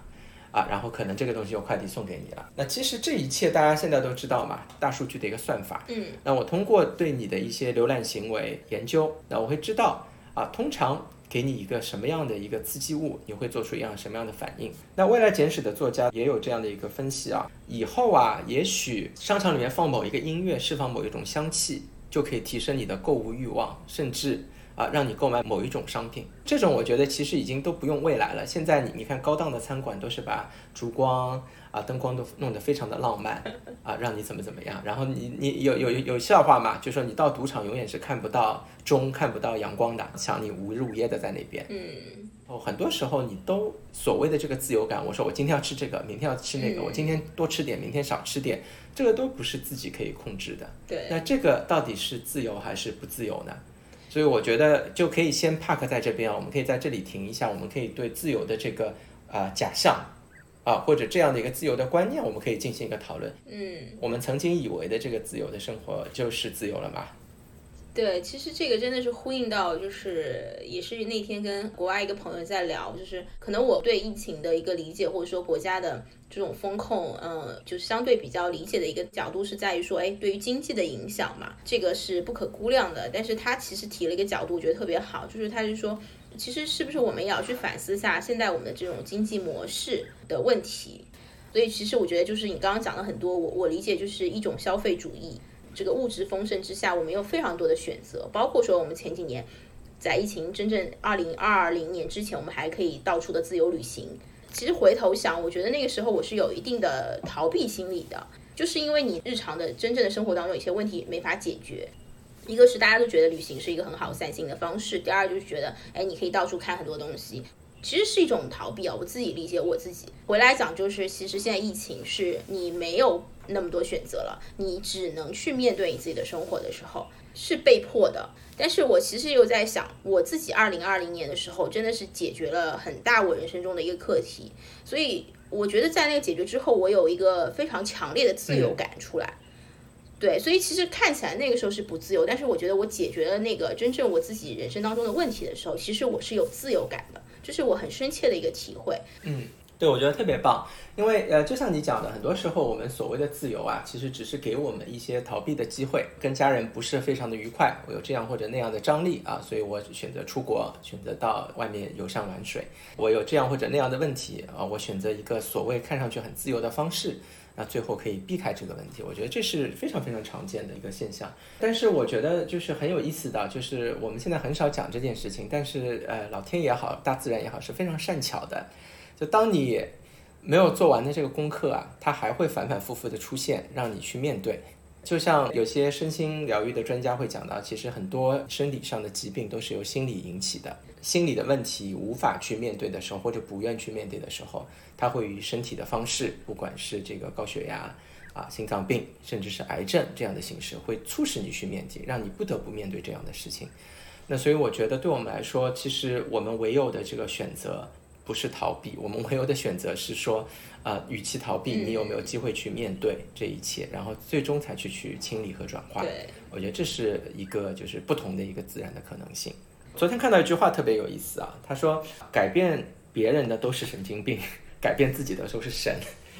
啊，然后可能这个东西有快递送给你了。那其实这一切大家现在都知道嘛，大数据的一个算法。嗯，那我通过对你的一些浏览行为研究，那我会知道啊，通常给你一个什么样的一个刺激物，你会做出一样什么样的反应？那未来简史的作家也有这样的一个分析啊，以后啊，也许商场里面放某一个音乐，释放某一种香气，就可以提升你的购物欲望，甚至啊，让你购买某一种商品。这种我觉得其实已经都不用未来了。现在你你看高档的餐馆都是把烛光。啊，灯光都弄得非常的浪漫，啊，让你怎么怎么样？然后你你有有有笑话嘛？就说你到赌场永远是看不到钟，看不到阳光的，想你无日无夜的在那边。嗯，哦，很多时候你都所谓的这个自由感，我说我今天要吃这个，明天要吃那个，我今天多吃点，明天少吃点，这个都不是自己可以控制的。对，那这个到底是自由还是不自由呢？所以我觉得就可以先 park 在这边啊，我们可以在这里停一下，我们可以对自由的这个啊假象。啊，或者这样的一个自由的观念，我们可以进行一个讨论。嗯，我们曾经以为的这个自由的生活就是自由了吗？对，其实这个真的是呼应到，就是也是那天跟国外一个朋友在聊，就是可能我对疫情的一个理解，或者说国家的这种风控，嗯，就是相对比较理解的一个角度是在于说，哎，对于经济的影响嘛，这个是不可估量的。但是他其实提了一个角度，我觉得特别好，就是他是说。其实是不是我们也要去反思下现在我们的这种经济模式的问题？所以其实我觉得就是你刚刚讲了很多，我我理解就是一种消费主义，这个物质丰盛之下，我们有非常多的选择，包括说我们前几年在疫情真正二零二零年之前，我们还可以到处的自由旅行。其实回头想，我觉得那个时候我是有一定的逃避心理的，就是因为你日常的真正的生活当中有些问题没法解决。一个是大家都觉得旅行是一个很好散心的方式，第二就是觉得，哎，你可以到处看很多东西，其实是一种逃避啊。我自己理解我自己，回来讲就是，其实现在疫情是你没有那么多选择了，你只能去面对你自己的生活的时候，是被迫的。但是我其实又在想，我自己二零二零年的时候真的是解决了很大我人生中的一个课题，所以我觉得在那个解决之后，我有一个非常强烈的自由感出来。对，所以其实看起来那个时候是不自由，但是我觉得我解决了那个真正我自己人生当中的问题的时候，其实我是有自由感的，这是我很深切的一个体会。嗯，对，我觉得特别棒，因为呃，就像你讲的，很多时候我们所谓的自由啊，其实只是给我们一些逃避的机会，跟家人不是非常的愉快，我有这样或者那样的张力啊，所以我选择出国，选择到外面游山玩水，我有这样或者那样的问题啊，我选择一个所谓看上去很自由的方式。那最后可以避开这个问题，我觉得这是非常非常常见的一个现象。但是我觉得就是很有意思的，就是我们现在很少讲这件事情，但是呃，老天也好，大自然也好，是非常善巧的。就当你没有做完的这个功课啊，它还会反反复复的出现，让你去面对。就像有些身心疗愈的专家会讲到，其实很多生理上的疾病都是由心理引起的。心理的问题无法去面对的时候，或者不愿去面对的时候，它会以身体的方式，不管是这个高血压啊、心脏病，甚至是癌症这样的形式，会促使你去面对，让你不得不面对这样的事情。那所以我觉得，对我们来说，其实我们唯有的这个选择不是逃避，我们唯有的选择是说，呃，与其逃避，你有没有机会去面对这一切，然后最终才去去清理和转化。对，我觉得这是一个就是不同的一个自然的可能性。昨天看到一句话特别有意思啊，他说改变别人的都是神经病，[LAUGHS] 改变自己的都是神。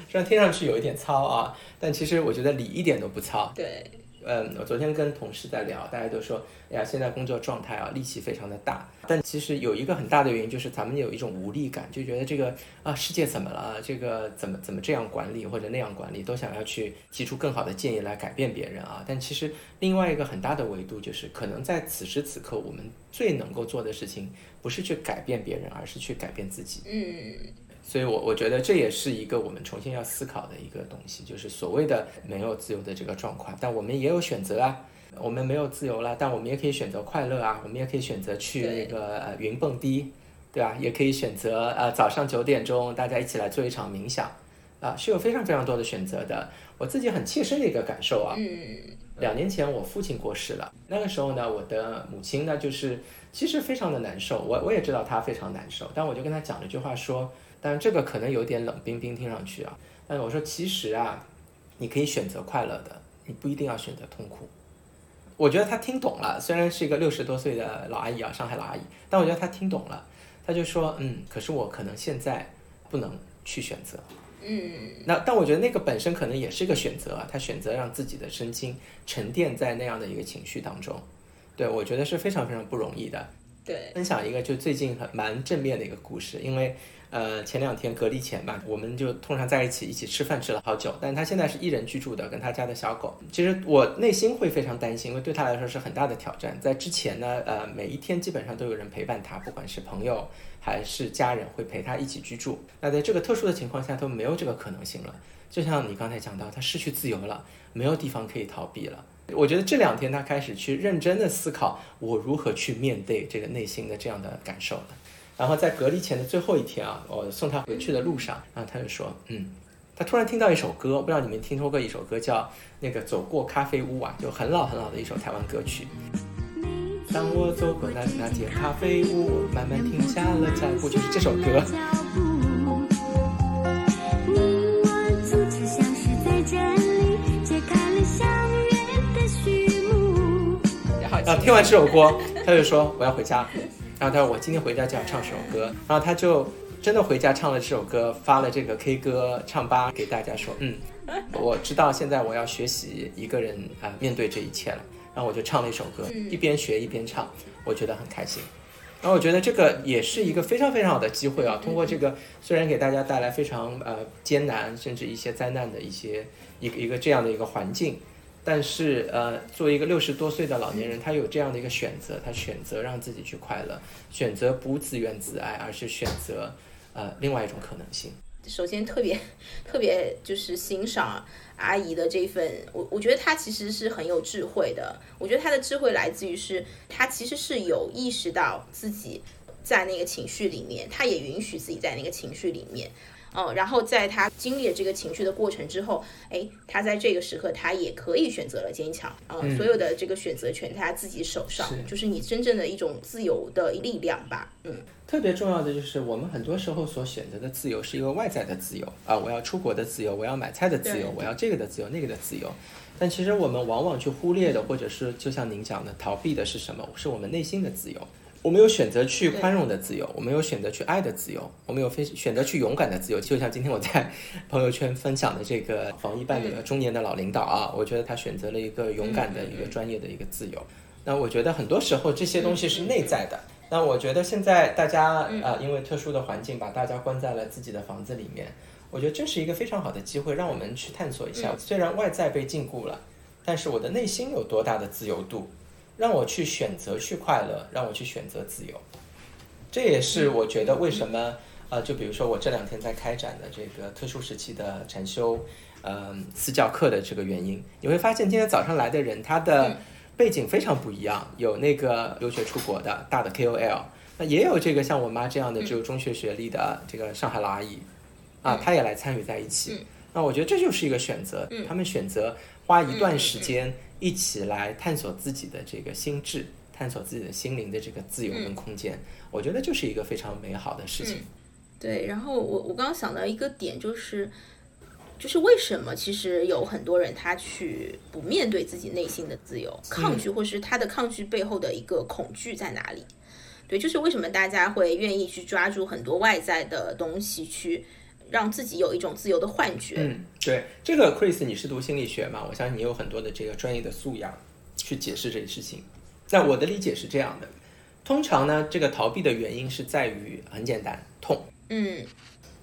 虽然听上去有一点糙啊，但其实我觉得理一点都不糙。对。嗯，我昨天跟同事在聊，大家都说，哎呀，现在工作状态啊，戾气非常的大。但其实有一个很大的原因，就是咱们有一种无力感，就觉得这个啊，世界怎么了？这个怎么怎么这样管理或者那样管理，都想要去提出更好的建议来改变别人啊。但其实另外一个很大的维度，就是可能在此时此刻，我们最能够做的事情，不是去改变别人，而是去改变自己。嗯。所以，我我觉得这也是一个我们重新要思考的一个东西，就是所谓的没有自由的这个状况，但我们也有选择啊。我们没有自由了，但我们也可以选择快乐啊。我们也可以选择去那个呃云蹦迪，对吧？也可以选择呃早上九点钟大家一起来做一场冥想，啊，是有非常非常多的选择的。我自己很切身的一个感受啊。嗯。两年前我父亲过世了，那个时候呢，我的母亲呢就是其实非常的难受，我我也知道她非常难受，但我就跟她讲了一句话说。但这个可能有点冷冰冰，听上去啊。但是我说，其实啊，你可以选择快乐的，你不一定要选择痛苦。我觉得他听懂了，虽然是一个六十多岁的老阿姨啊，上海老阿姨，但我觉得他听懂了。他就说，嗯，可是我可能现在不能去选择。嗯。那但我觉得那个本身可能也是一个选择啊，他选择让自己的身心沉淀在那样的一个情绪当中。对我觉得是非常非常不容易的。对，分享一个就最近很蛮正面的一个故事，因为呃前两天隔离前吧，我们就通常在一起一起吃饭吃了好久，但他现在是一人居住的，跟他家的小狗。其实我内心会非常担心，因为对他来说是很大的挑战。在之前呢，呃每一天基本上都有人陪伴他，不管是朋友还是家人会陪他一起居住。那在这个特殊的情况下都没有这个可能性了。就像你刚才讲到，他失去自由了，没有地方可以逃避了。我觉得这两天他开始去认真的思考，我如何去面对这个内心的这样的感受了。然后在隔离前的最后一天啊，我送他回去的路上，然后他就说，嗯，他突然听到一首歌，不知道你们听说过一首歌叫那个《走过咖啡屋》啊，就很老很老的一首台湾歌曲。当我走过那那间咖啡屋，我慢慢停下了脚步，就是这首歌。然后听完这首歌，他就说我要回家。然后他说我今天回家就要唱这首歌。然后他就真的回家唱了这首歌，发了这个 K 歌唱吧给大家说，嗯，我知道现在我要学习一个人啊面对这一切了。然后我就唱了一首歌，一边学一边唱，我觉得很开心。然后我觉得这个也是一个非常非常好的机会啊！通过这个虽然给大家带来非常呃艰难甚至一些灾难的一些一个一个这样的一个环境。但是，呃，作为一个六十多岁的老年人，他有这样的一个选择，他选择让自己去快乐，选择不自怨自艾，而是选择，呃，另外一种可能性。首先，特别特别就是欣赏阿姨的这份，我我觉得她其实是很有智慧的。我觉得她的智慧来自于是，她其实是有意识到自己在那个情绪里面，她也允许自己在那个情绪里面。嗯，然后在他经历了这个情绪的过程之后，哎，他在这个时刻他也可以选择了坚强。嗯，所有的这个选择权在他自己手上，就是你真正的一种自由的力量吧。嗯，特别重要的就是我们很多时候所选择的自由是一个外在的自由啊，我要出国的自由，我要买菜的自由，我要这个的自由，那个的自由。但其实我们往往去忽略的，或者是就像您讲的，逃避的是什么？是我们内心的自由。我们有选择去宽容的自由，我们有选择去爱的自由，我们有非选择去勇敢的自由。就像今天我在朋友圈分享的这个防疫办的中年的老领导啊，我觉得他选择了一个勇敢的一个专业的一个自由。那我觉得很多时候这些东西是内在的。那我觉得现在大家啊，因为特殊的环境把大家关在了自己的房子里面，我觉得这是一个非常好的机会，让我们去探索一下。虽然外在被禁锢了，但是我的内心有多大的自由度？让我去选择去快乐，让我去选择自由，这也是我觉得为什么呃，就比如说我这两天在开展的这个特殊时期的禅修，嗯，私教课的这个原因。你会发现今天早上来的人，他的背景非常不一样，有那个留学出国的大的 KOL，那也有这个像我妈这样的只有中学学历的这个上海老阿姨，啊，她也来参与在一起。那我觉得这就是一个选择，他们选择花一段时间。一起来探索自己的这个心智，探索自己的心灵的这个自由跟空间，我觉得就是一个非常美好的事情。对，然后我我刚刚想到一个点，就是就是为什么其实有很多人他去不面对自己内心的自由，抗拒，或是他的抗拒背后的一个恐惧在哪里？对，就是为什么大家会愿意去抓住很多外在的东西去。让自己有一种自由的幻觉。嗯，对，这个 Chris，你是读心理学嘛？我相信你有很多的这个专业的素养去解释这些事情。那我的理解是这样的：通常呢，这个逃避的原因是在于很简单，痛。嗯。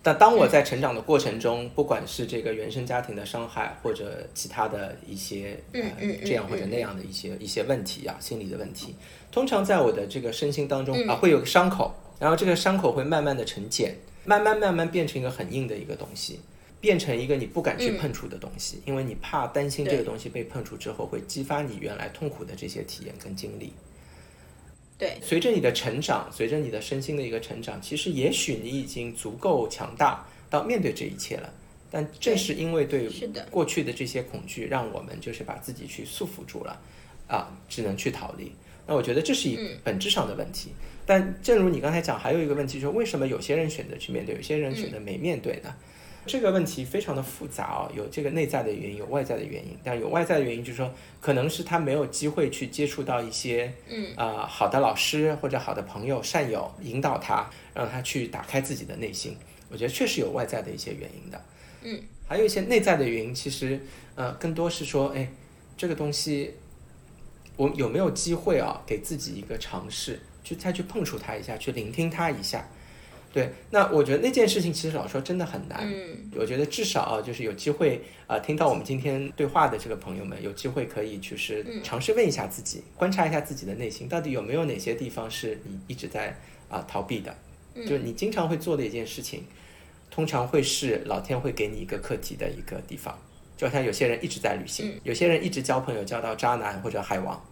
但当我在成长的过程中，不管是这个原生家庭的伤害，或者其他的一些呃这样或者那样的一些一些问题啊，心理的问题，通常在我的这个身心当中啊，会有个伤口，然后这个伤口会慢慢的成茧。慢慢慢慢变成一个很硬的一个东西，变成一个你不敢去碰触的东西，因为你怕担心这个东西被碰触之后会激发你原来痛苦的这些体验跟经历。对，随着你的成长，随着你的身心的一个成长，其实也许你已经足够强大到面对这一切了，但正是因为对过去的这些恐惧，让我们就是把自己去束缚住了，啊，只能去逃离。那我觉得这是一本质上的问题。但正如你刚才讲，还有一个问题就是为什么有些人选择去面对，有些人选择没面对呢？这个问题非常的复杂哦，有这个内在的原因，有外在的原因。但有外在的原因，就是说可能是他没有机会去接触到一些嗯啊好的老师或者好的朋友善友引导他，让他去打开自己的内心。我觉得确实有外在的一些原因的。嗯，还有一些内在的原因，其实呃更多是说，哎，这个东西我有没有机会啊，给自己一个尝试？去再去碰触它一下，去聆听它一下。对，那我觉得那件事情其实老说真的很难。嗯，我觉得至少啊，就是有机会啊、听到我们今天对话的这个朋友们，有机会可以就是尝试问一下自己，观察一下自己的内心，到底有没有哪些地方是你一直在啊、逃避的，就是你经常会做的一件事情，通常会是老天会给你一个课题的一个地方。就好像有些人一直在旅行，有些人一直交朋友交到渣男或者海王，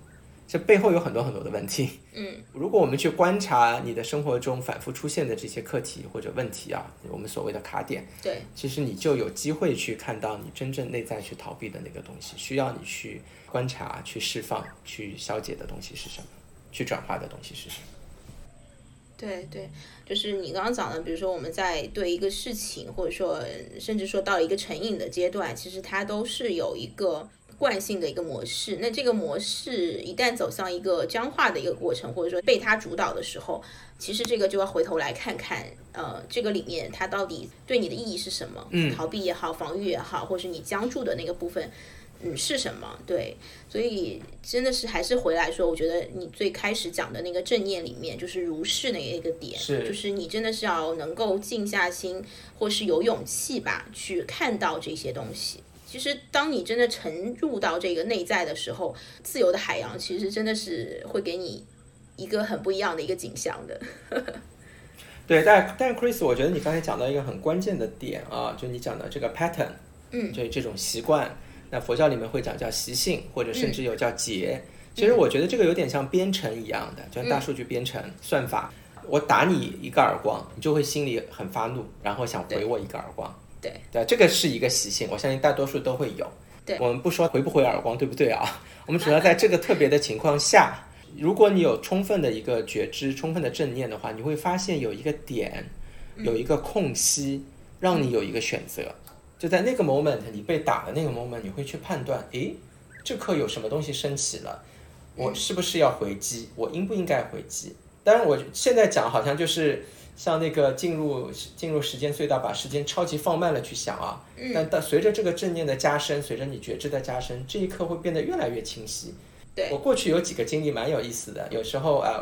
这背后有很多很多的问题。嗯，如果我们去观察你的生活中反复出现的这些课题或者问题啊，我们所谓的卡点，对，其实你就有机会去看到你真正内在去逃避的那个东西，需要你去观察、去释放、去消解的东西是什么，去转化的东西是什么。对对，就是你刚刚讲的，比如说我们在对一个事情，或者说甚至说到一个成瘾的阶段，其实它都是有一个惯性的一个模式。那这个模式一旦走向一个僵化的一个过程，或者说被它主导的时候，其实这个就要回头来看看，呃，这个里面它到底对你的意义是什么？嗯逃避也好，防御也好，或是你僵住的那个部分。嗯，是什么？对，所以真的是还是回来说，我觉得你最开始讲的那个正念里面，就是如是那一个点，是就是你真的是要能够静下心，或是有勇气吧，去看到这些东西。其实，当你真的沉入到这个内在的时候，自由的海洋其实真的是会给你一个很不一样的一个景象的。[LAUGHS] 对，但但 Chris，我觉得你刚才讲到一个很关键的点啊，就你讲的这个 pattern，嗯，就这种习惯，那佛教里面会讲叫习性，或者甚至有叫结。嗯其实我觉得这个有点像编程一样的，就像大数据编程、算法。我打你一个耳光，你就会心里很发怒，然后想回我一个耳光。对对，这个是一个习性，我相信大多数都会有。对我们不说回不回耳光，对不对啊？[LAUGHS] 我们主要在这个特别的情况下，如果你有充分的一个觉知、充分的正念的话，你会发现有一个点，有一个空隙，让你有一个选择。就在那个 moment，你被打的那个 moment，你会去判断，诶，这刻有什么东西升起了，我是不是要回击？我应不应该回击？当然，我现在讲好像就是像那个进入进入时间隧道，把时间超级放慢了去想啊。但但随着这个正念的加深，随着你觉知的加深，这一刻会变得越来越清晰。对我过去有几个经历蛮有意思的，有时候啊、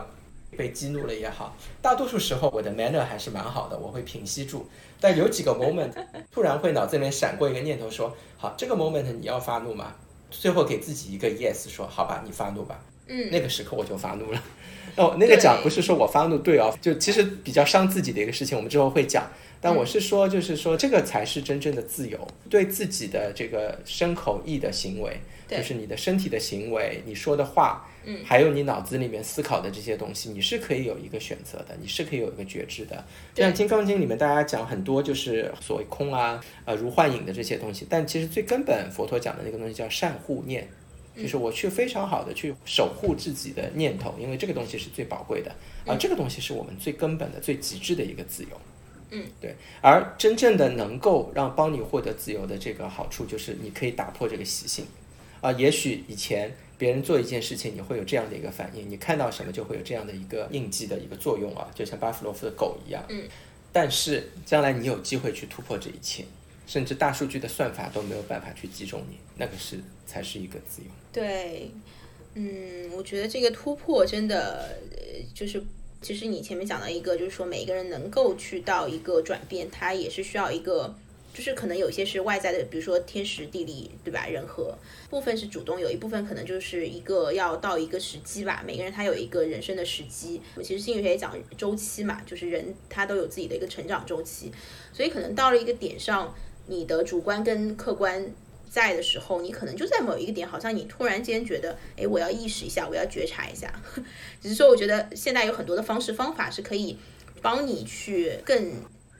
呃、被激怒了也好，大多数时候我的 manner 还是蛮好的，我会平息住。但有几个 moment [LAUGHS] 突然会脑子里面闪过一个念头说，好，这个 moment 你要发怒吗？最后给自己一个 yes，说好吧，你发怒吧。嗯，那个时刻我就发怒了。[LAUGHS] 哦，那个讲不是说我发怒对哦，就其实比较伤自己的一个事情，我们之后会讲。但我是说，就是说这个才是真正的自由，对自己的这个身口意的行为，就是你的身体的行为，你说的话，嗯，还有你脑子里面思考的这些东西，你是可以有一个选择的，你是可以有一个觉知的。就像《金刚经》里面大家讲很多就是所谓空啊、呃如幻影的这些东西，但其实最根本佛陀讲的那个东西叫善护念。就是我去非常好的去守护自己的念头，因为这个东西是最宝贵的，啊这个东西是我们最根本的、最极致的一个自由。嗯，对。而真正的能够让帮你获得自由的这个好处，就是你可以打破这个习性。啊、也许以前别人做一件事情，你会有这样的一个反应，你看到什么就会有这样的一个应激的一个作用啊，就像巴甫洛夫的狗一样。嗯。但是将来你有机会去突破这一切，甚至大数据的算法都没有办法去击中你，那个是才是一个自由。对，嗯，我觉得这个突破真的呃就是。其实你前面讲到一个，就是说每一个人能够去到一个转变，他也是需要一个，就是可能有些是外在的，比如说天时地利，对吧？人和部分是主动，有一部分可能就是一个要到一个时机吧。每个人他有一个人生的时机。其实心理学也讲周期嘛，就是人他都有自己的一个成长周期，所以可能到了一个点上，你的主观跟客观。在的时候，你可能就在某一个点，好像你突然间觉得，哎，我要意识一下，我要觉察一下。[LAUGHS] 只是说，我觉得现在有很多的方式方法是可以帮你去更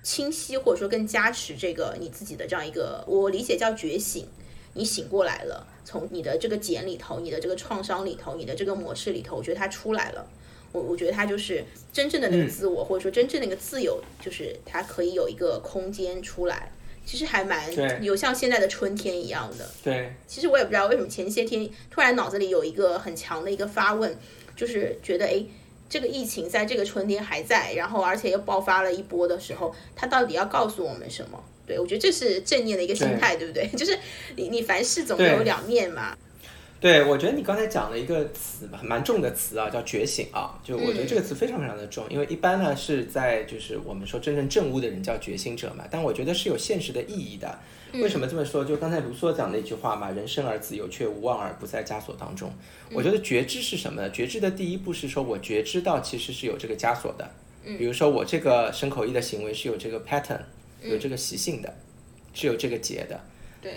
清晰，或者说更加持这个你自己的这样一个，我理解叫觉醒。你醒过来了，从你的这个茧里头，你的这个创伤里头，你的这个模式里头，我觉得它出来了。我我觉得它就是真正的那个自我，或者说真正的那个自由，就是它可以有一个空间出来。其实还蛮有像现在的春天一样的。对，其实我也不知道为什么前些天突然脑子里有一个很强的一个发问，就是觉得哎，这个疫情在这个春天还在，然后而且又爆发了一波的时候，它到底要告诉我们什么？对我觉得这是正念的一个心态，对不对？就是你你凡事总有两面嘛。对，我觉得你刚才讲了一个词吧，蛮重的词啊，叫觉醒啊。就我觉得这个词非常非常的重，因为一般呢是在就是我们说真正正悟的人叫觉醒者嘛，但我觉得是有现实的意义的。为什么这么说？就刚才卢梭讲的一句话嘛，“人生而自由，却无望而不在枷锁当中。”我觉得觉知是什么呢？觉知的第一步是说我觉知到其实是有这个枷锁的。比如说我这个身口意的行为是有这个 pattern，有这个习性的，是有这个结的。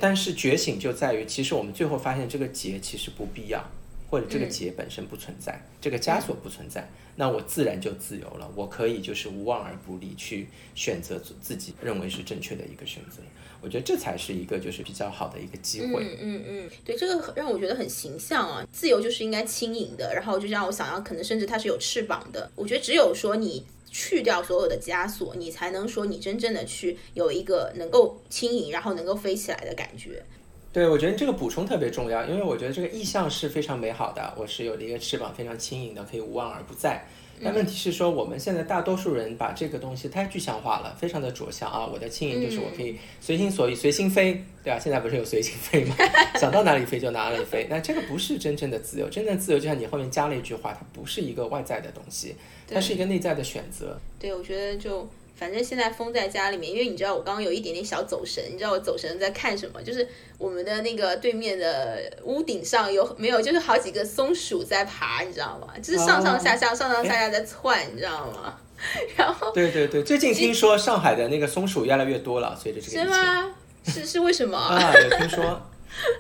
但是觉醒就在于，其实我们最后发现这个结其实不必要，或者这个结本身不存在，这个枷锁不存在，那我自然就自由了。我可以就是无往而不利，去选择自己认为是正确的一个选择。我觉得这才是一个就是比较好的一个机会。嗯嗯嗯，对，这个让我觉得很形象啊。自由就是应该轻盈的，然后就让我想要，可能甚至它是有翅膀的。我觉得只有说你。去掉所有的枷锁，你才能说你真正的去有一个能够轻盈，然后能够飞起来的感觉。对，我觉得这个补充特别重要，因为我觉得这个意向是非常美好的。我是有了一个翅膀，非常轻盈的，可以无望而不在。但问题是说，我们现在大多数人把这个东西太具象化了，非常的着相啊。我的轻盈就是我可以随心所欲、随心飞，对吧？现在不是有随心飞吗？[LAUGHS] 想到哪里飞就哪里飞。那这个不是真正的自由，真正自由就像你后面加了一句话，它不是一个外在的东西。它是一个内在的选择。对，我觉得就反正现在封在家里面，因为你知道我刚刚有一点点小走神，你知道我走神在看什么？就是我们的那个对面的屋顶上有没有？就是好几个松鼠在爬，你知道吗？就是上上下下、上上下下在窜，你知道吗？[LAUGHS] 然后对对对，最近听说上海的那个松鼠越来越多了，随着这个是吗？是是为什么啊？有听说。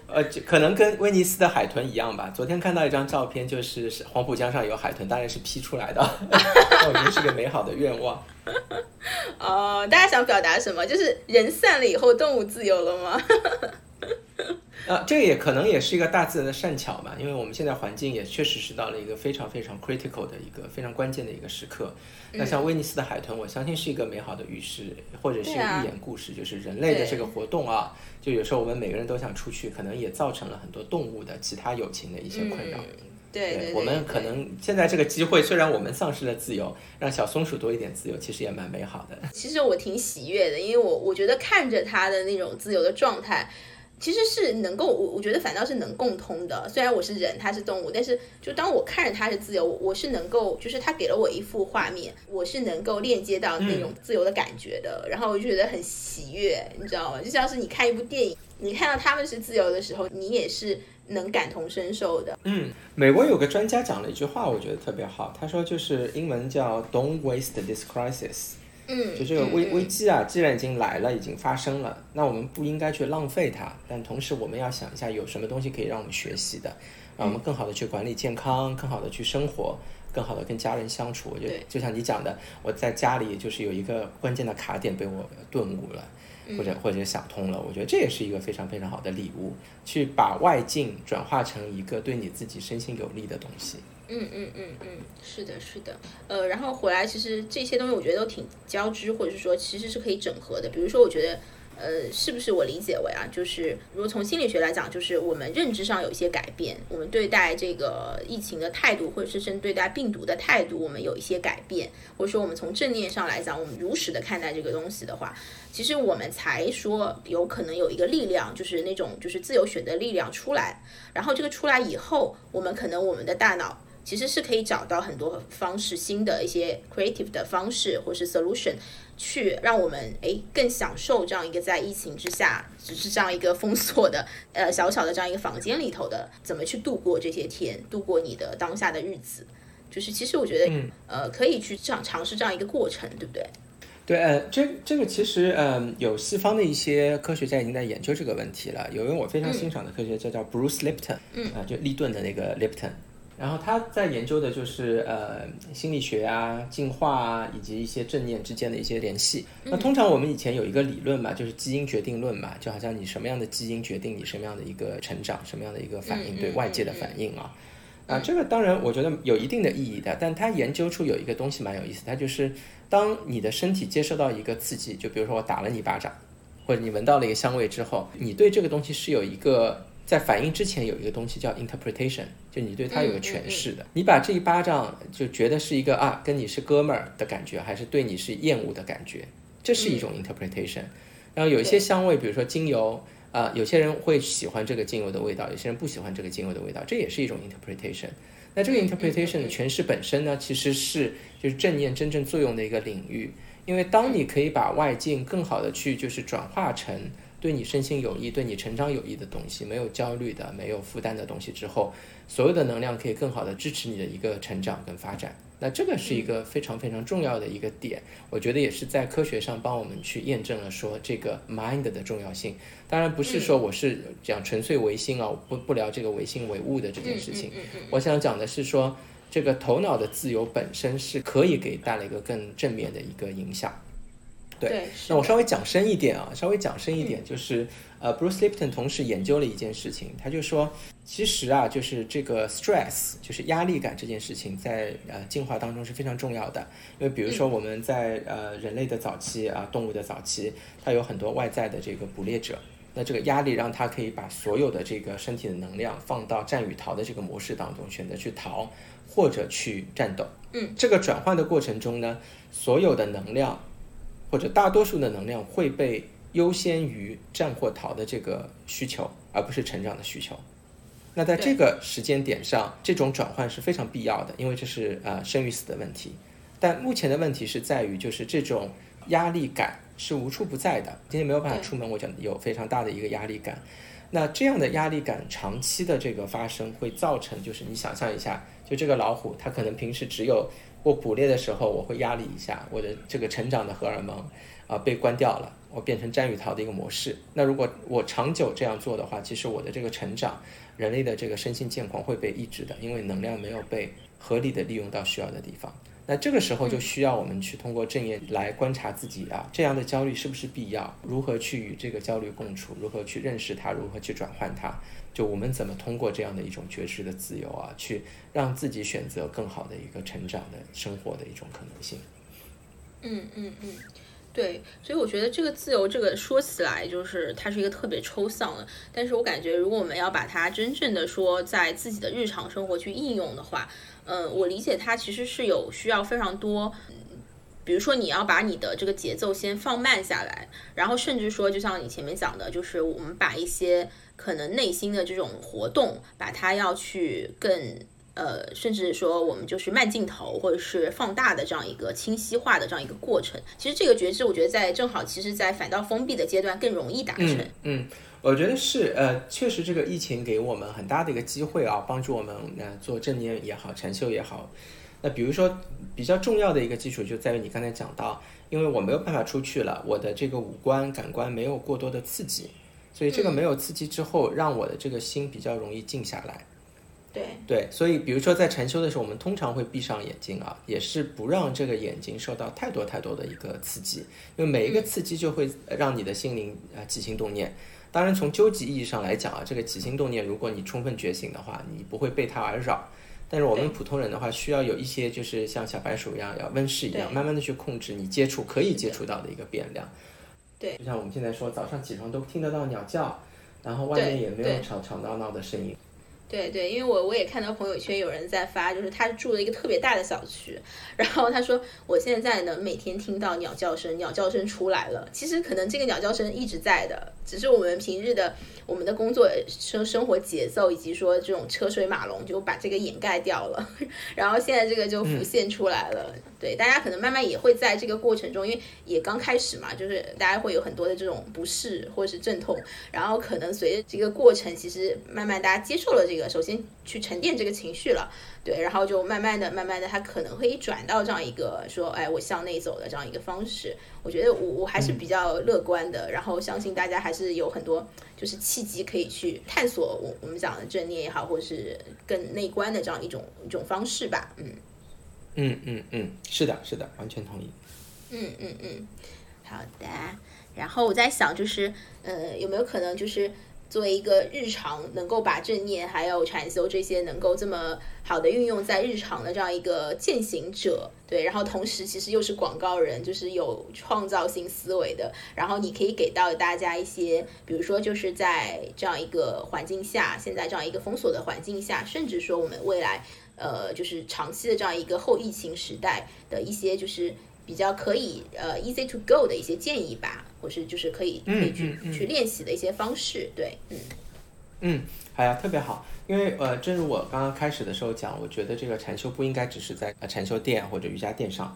呃，可能跟威尼斯的海豚一样吧。昨天看到一张照片，就是黄浦江上有海豚，当然是 P 出来的。[LAUGHS] 我觉得是个美好的愿望。哦，大家想表达什么？就是人散了以后，动物自由了吗？[LAUGHS] 啊，这也可能也是一个大自然的善巧吧。因为我们现在环境也确实是到了一个非常非常 critical 的一个非常关键的一个时刻。那像威尼斯的海豚，我相信是一个美好的预示，或者是寓言故事，就是人类的这个活动啊。就有时候我们每个人都想出去，可能也造成了很多动物的其他友情的一些困扰。对，我们可能现在这个机会，虽然我们丧失了自由，让小松鼠多一点自由，其实也蛮美好的。其实我挺喜悦的，因为我我觉得看着它的那种自由的状态。其实是能够，我我觉得反倒是能共通的。虽然我是人，他是动物，但是就当我看着他是自由，我是能够，就是他给了我一幅画面，我是能够链接到那种自由的感觉的。然后我就觉得很喜悦，你知道吗？就像是你看一部电影，你看到他们是自由的时候，你也是能感同身受的。嗯，美国有个专家讲了一句话，我觉得特别好。他说就是英文叫 "Don't waste this crisis"。嗯，就这个危危机啊，既然已经来了，已经发生了，那我们不应该去浪费它。但同时，我们要想一下，有什么东西可以让我们学习的，让我们更好的去管理健康，更好的去生活，更好的跟家人相处。我觉得，就像你讲的，我在家里就是有一个关键的卡点被我顿悟了，或者或者想通了。我觉得这也是一个非常非常好的礼物，去把外境转化成一个对你自己身心有利的东西。嗯嗯嗯嗯，是的，是的，呃，然后回来，其实这些东西我觉得都挺交织，或者是说其实是可以整合的。比如说，我觉得，呃，是不是我理解为啊，就是如果从心理学来讲，就是我们认知上有一些改变，我们对待这个疫情的态度，或者是甚至对待病毒的态度，我们有一些改变，或者说我们从正念上来讲，我们如实的看待这个东西的话，其实我们才说有可能有一个力量，就是那种就是自由选择力量出来。然后这个出来以后，我们可能我们的大脑。其实是可以找到很多方式，新的一些 creative 的方式，或是 solution，去让我们诶更享受这样一个在疫情之下，只是这样一个封锁的 [LAUGHS] 呃小小的这样一个房间里头的，怎么去度过这些天，度过你的当下的日子，就是其实我觉得嗯呃可以去这样尝试这样一个过程，对不对？对，呃，这这个其实嗯有西方的一些科学家已经在研究这个问题了，有一位我非常欣赏的科学家叫 Bruce Lipton，嗯啊就利顿的那个 Lipton。然后他在研究的就是呃心理学啊、进化啊，以及一些正念之间的一些联系。那通常我们以前有一个理论嘛，就是基因决定论嘛，就好像你什么样的基因决定你什么样的一个成长，什么样的一个反应对外界的反应啊。啊，这个当然我觉得有一定的意义的，但他研究出有一个东西蛮有意思，它就是当你的身体接受到一个刺激，就比如说我打了你一巴掌，或者你闻到了一个香味之后，你对这个东西是有一个。在反应之前有一个东西叫 interpretation，就你对它有个诠释的。你把这一巴掌就觉得是一个啊，跟你是哥们儿的感觉，还是对你是厌恶的感觉，这是一种 interpretation。然后有一些香味，比如说精油，啊、有些人会喜欢这个精油的味道，有些人不喜欢这个精油的味道，这也是一种 interpretation。那这个 interpretation 的诠释本身呢，其实是就是正念真正作用的一个领域。因为当你可以把外境更好的去就是转化成对你身心有益、对你成长有益的东西，没有焦虑的、没有负担的东西之后，所有的能量可以更好的支持你的一个成长跟发展。那这个是一个非常非常重要的一个点，我觉得也是在科学上帮我们去验证了说这个 mind 的重要性。当然不是说我是讲纯粹唯心啊，我不不聊这个唯心唯物的这件事情。我想讲的是说，这个头脑的自由本身是可以给带来一个更正面的一个影响。对对，那我稍微讲深一点啊，稍微讲深一点，就是、呃，Bruce Lipton 同时研究了一件事情，他就说，其实啊，就是这个 stress，就是压力感这件事情在，呃进化当中是非常重要的。因为比如说我们在、呃人类的早期啊，动物的早期，它有很多外在的这个捕猎者，那这个压力让它可以把所有的这个身体的能量放到战与逃的这个模式当中，选择去逃或者去战斗。嗯，这个转换的过程中呢，所有的能量或者大多数的能量会被优先于战或逃的这个需求，而不是成长的需求。那在这个时间点上，这种转换是非常必要的，因为这是呃生与死的问题。但目前的问题是在于，就是这种压力感是无处不在的。今天没有办法出门，我讲有非常大的一个压力感。那这样的压力感长期的这个发生，会造成就是你想象一下，就这个老虎，它可能平时只有我捕猎的时候，我会压力一下，我的这个成长的荷尔蒙啊、被关掉了，我变成战与逃的一个模式。那如果我长久这样做的话，其实我的这个成长，人类的这个身心健康会被抑制的，因为能量没有被合理的利用到需要的地方。那这个时候就需要我们去通过正念来观察自己啊，这样的焦虑是不是必要？如何去与这个焦虑共处？如何去认识它？如何去转换它？就我们怎么通过这样的一种觉知的自由啊，去让自己选择更好的一个成长的生活的一种可能性。嗯嗯嗯，对，所以我觉得这个自由，这个说起来就是它是一个特别抽象的，但是我感觉如果我们要把它真正的说在自己的日常生活去应用的话，嗯，我理解它其实是有需要非常多。比如说，你要把你的这个节奏先放慢下来，然后甚至说，就像你前面讲的，就是我们把一些可能内心的这种活动，把它要去更呃，甚至说我们就是慢镜头或者是放大的这样一个清晰化的这样一个过程。其实这个觉知，我觉得在正好，其实在反倒封闭的阶段更容易达成。嗯，我觉得是，呃，确实这个疫情给我们很大的一个机会啊，帮助我们呃做正念也好，禅修也好。那比如说比较重要的一个基础就在于你刚才讲到，因为我没有办法出去了，我的这个五官感官没有过多的刺激，所以这个没有刺激之后，让我的这个心比较容易静下来。对对，所以比如说在禅修的时候，我们通常会闭上眼睛啊，也是不让这个眼睛受到太多太多的一个刺激，因为每一个刺激就会让你的心灵啊起心动念。当然，从究极意义上来讲啊，这个起心动念，如果你充分觉醒的话，你不会被它而扰。但是我们普通人的话，需要有一些就是像小白鼠一样，要温室一样，慢慢的去控制你接触可以接触到的一个变量。对，就像我们现在说，早上起床都听得到鸟叫，然后外面也没有吵吵闹闹的声音。对对，因为我我也看到朋友圈有人在发，就是他住了一个特别大的小区，然后他说我现在能每天听到鸟叫声，鸟叫声出来了。其实可能这个鸟叫声一直在的，只是我们平日的我们的工作生生活节奏以及说这种车水马龙就把这个掩盖掉了，[LAUGHS] 然后现在这个就浮现出来了。对，大家可能慢慢也会在这个过程中，因为也刚开始嘛，就是大家会有很多的这种不适或者是阵痛，然后可能随着这个过程，其实慢慢大家接受了这个，首先去沉淀这个情绪了，对，然后就慢慢的、慢慢的，他可能会转到这样一个说，哎，我向内走的这样一个方式。我觉得我我还是比较乐观的，然后相信大家还是有很多就是契机可以去探索我我们讲的正念也好，或者是更内观的这样一种一种方式吧，嗯。嗯嗯嗯，是的，是的，完全同意。嗯嗯嗯，好的。然后我在想，就是呃，有没有可能就是作为一个日常能够把正念还有禅修这些能够这么好的运用在日常的这样一个践行者，对，然后同时其实又是广告人，就是有创造性思维的，然后你可以给到大家一些，比如说就是在这样一个环境下，现在这样一个封锁的环境下，甚至说我们未来。呃，就是长期的这样一个后疫情时代的一些，就是比较可以呃 easy to go 的一些建议吧，或是就是可以可以去、去练习的一些方式。对，嗯嗯，好呀，特别好。因为呃，正如我刚刚开始的时候讲，我觉得这个禅修不应该只是在呃禅修店或者瑜伽垫上，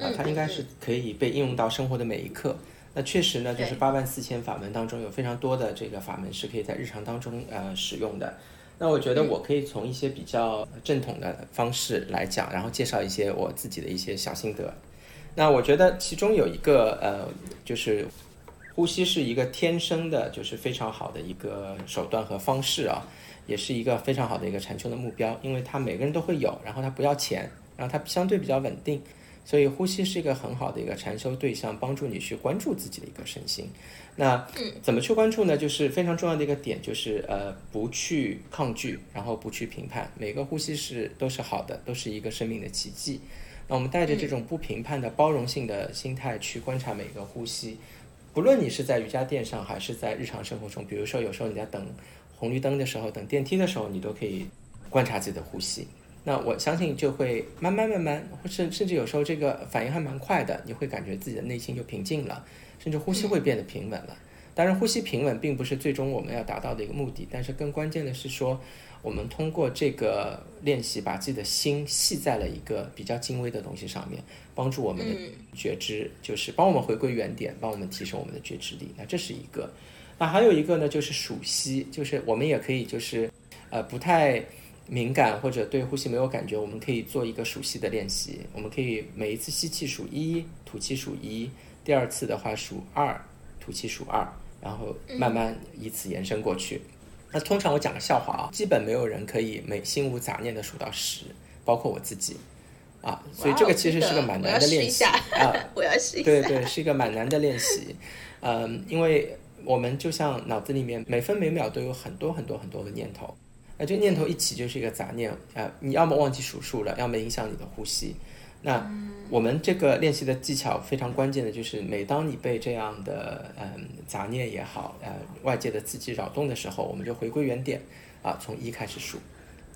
啊，它应该是可以被应用到生活的每一刻。那确实呢，就是八万四千法门当中有非常多的这个法门是可以在日常当中呃使用的。那我觉得我可以从一些比较正统的方式来讲，然后介绍一些我自己的一些小心得。那我觉得其中有一个呃，就是呼吸是一个天生的，就是非常好的一个手段和方式啊。也是一个非常好的一个禅修的目标，因为它每个人都会有，然后它不要钱，然后它相对比较稳定，所以呼吸是一个很好的一个禅修对象，帮助你去关注自己的一个身心。那怎么去关注呢？就是非常重要的一个点，就是呃不去抗拒，然后不去评判，每个呼吸是都是好的，都是一个生命的奇迹。那我们带着这种不评判的包容性的心态去观察每个呼吸，不论你是在瑜伽垫上还是在日常生活中，比如说有时候你在等。红绿灯的时候，等电梯的时候，你都可以观察自己的呼吸。那我相信就会慢慢慢慢，甚甚至有时候这个反应还蛮快的，你会感觉自己的内心就平静了，甚至呼吸会变得平稳了。当然，呼吸平稳并不是最终我们要达到的一个目的，但是更关键的是说，我们通过这个练习，把自己的心系在了一个比较精微的东西上面，帮助我们的觉知，就是帮我们回归原点，帮我们提升我们的觉知力。那这是一个。那还有一个呢，就是数息，就是我们也可以就是，呃，不太敏感或者对呼吸没有感觉，我们可以做一个数息的练习。我们可以每一次吸气数一，吐气数一，第二次的话数二，吐气数二，然后慢慢以此延伸过去。那通常我讲个笑话啊，基本没有人可以每心无杂念的数到十，包括我自己，啊，所以这个其实是个蛮难的练习啊，[LAUGHS] 我要试一下，对对，是一个蛮难的练习，嗯，因为。我们就像脑子里面每分每秒都有很多很多很多的念头，那这念头一起就是一个杂念啊！你要么忘记数数了，要么影响你的呼吸。那我们这个练习的技巧非常关键的就是，每当你被这样的嗯杂念也好，呃外界的刺激扰动的时候，我们就回归原点啊，从一开始数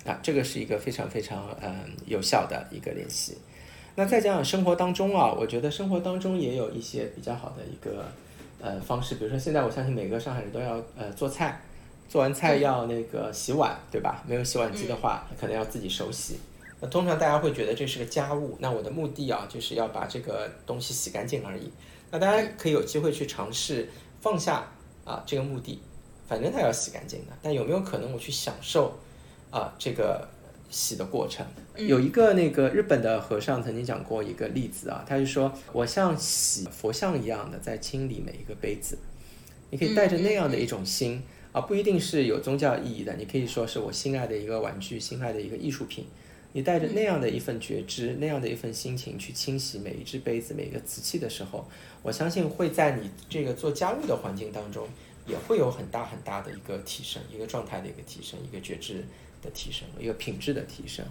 啊，这个是一个非常非常嗯有效的一个练习。那再讲讲生活当中啊，我觉得生活当中也有一些比较好的一个。呃，方式，比如说现在我相信每个上海人都要呃做菜，做完菜要那个洗碗，对吧？没有洗碗机的话，可能要自己手洗。那通常大家会觉得这是个家务，那我的目的啊，就是要把这个东西洗干净而已。那大家可以有机会去尝试放下啊这个目的，反正它要洗干净的。但有没有可能我去享受啊这个？洗的过程，有一个那个日本的和尚曾经讲过一个例子啊，他就说我像洗佛像一样的在清理每一个杯子，你可以带着那样的一种心啊，不一定是有宗教意义的，你可以说是我心爱的一个玩具，心爱的一个艺术品，你带着那样的一份觉知，那样的一份心情去清洗每一只杯子，每一个瓷器的时候，我相信会在你这个做家务的环境当中，也会有很大很大的一个提升，一个状态的一个提升，一个觉知。的提升，一个品质的提升，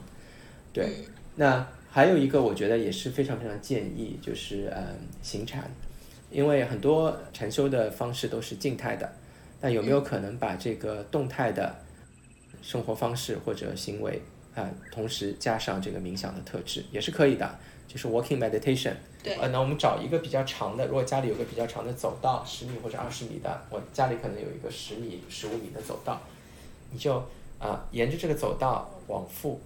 对。那还有一个，我觉得也是非常非常建议，就是嗯，行禅，因为很多禅修的方式都是静态的，那有没有可能把这个动态的生活方式或者行为啊，同时加上这个冥想的特质，也是可以的，就是 walking meditation。对。呃，那我们找一个比较长的，如果家里有个比较长的走道，十米或者二十米的，我家里可能有一个十米、十五米的走道，你就。啊，沿着这个走道往复，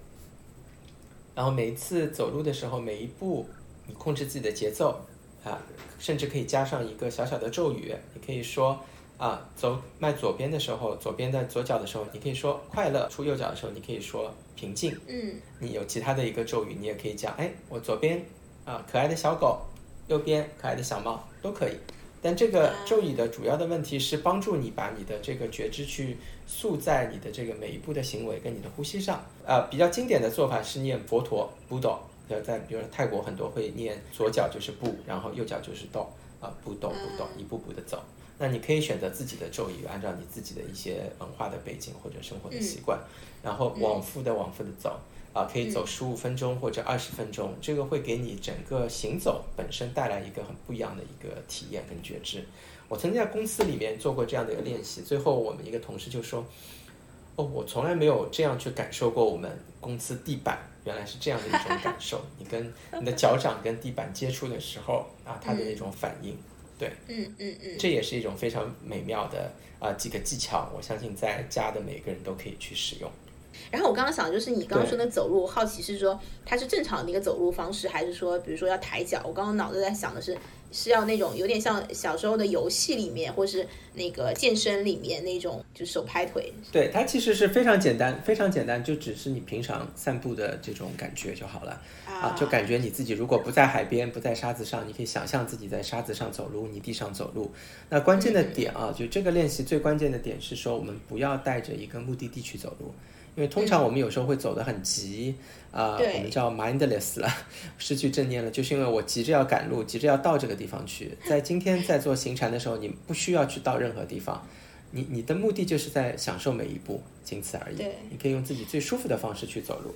然后每一次走路的时候，每一步你控制自己的节奏啊，甚至可以加上一个小小的咒语。你可以说啊，走迈左边的时候，左边的左脚的时候，你可以说快乐；出右脚的时候，你可以说平静。嗯，你有其他的一个咒语，你也可以讲，哎，我左边啊可爱的小狗，右边可爱的小猫都可以。但这个咒语的主要的问题是帮助你把你的这个觉知去塑在你的这个每一步的行为跟你的呼吸上。呃，比较经典的做法是念佛陀不斗，呃，在比如说泰国很多会念左脚就是不，然后右脚就是斗，啊，不斗不斗，一步步的走。那你可以选择自己的咒语，按照你自己的一些文化的背景或者生活的习惯，然后往复的往复的走。啊，可以走十五分钟或者二十分钟，这个会给你整个行走本身带来一个很不一样的一个体验跟觉知。我曾经在公司里面做过这样的一个练习，最后我们一个同事就说：“哦，我从来没有这样去感受过我们公司地板原来是这样的一种感受。你跟 [LAUGHS] 你的脚掌跟地板接触的时候啊，它的那种反应，对，嗯嗯嗯，这也是一种非常美妙的啊几个技巧。我相信在家的每个人都可以去使用。然后我刚刚想，就是你刚刚说的走路，我好奇是说它是正常的一个走路方式，还是说比如说要抬脚？我刚刚脑子在想的是。是要那种有点像小时候的游戏里面，或是那个健身里面那种，就手拍腿。对，它其实是非常简单，非常简单，就只是你平常散步的这种感觉就好了啊。就感觉你自己如果不在海边，不在沙子上，你可以想象自己在沙子上走路，泥地上走路。那关键的点啊，就这个练习最关键的点是说，我们不要带着一个目的地去走路。因为通常我们有时候会走得很急，啊，我们叫 mindless 了，[LAUGHS] 失去正念了，就是因为我急着要赶路，急着要到这个地方去。在今天在做行禅的时候，你不需要去到任何地方，你你的目的就是在享受每一步，仅此而已。你可以用自己最舒服的方式去走路。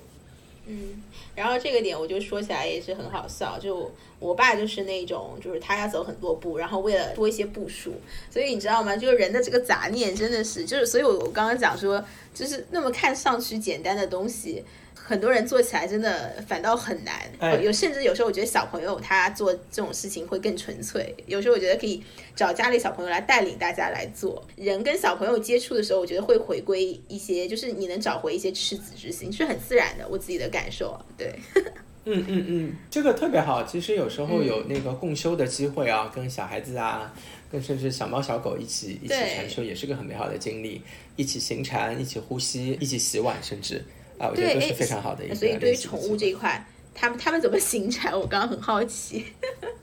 嗯，然后这个点我就说起来也是很好笑，就我爸就是那种，就是他要走很多步，然后为了多一些步数，所以你知道吗？就是人的这个杂念真的是，就是所以我我刚刚讲说，就是那么看上去简单的东西。很多人做起来真的反倒很难，有甚至有时候我觉得小朋友他做这种事情会更纯粹。有时候我觉得可以找家里小朋友来带领大家来做。人跟小朋友接触的时候，我觉得会回归一些，就是你能找回一些赤子之心，是很自然的。我自己的感受，对。[LAUGHS] 嗯嗯嗯，这个特别好。其实有时候有那个共修的机会啊，跟小孩子啊，跟甚至小猫小狗一起一起禅修，也是个很美好的经历。一起行禅，一起呼吸，一起洗碗，甚至。啊，我觉得都是非常好的一个。所以对于宠物这一块，他们他们怎么形成？我刚刚很好奇，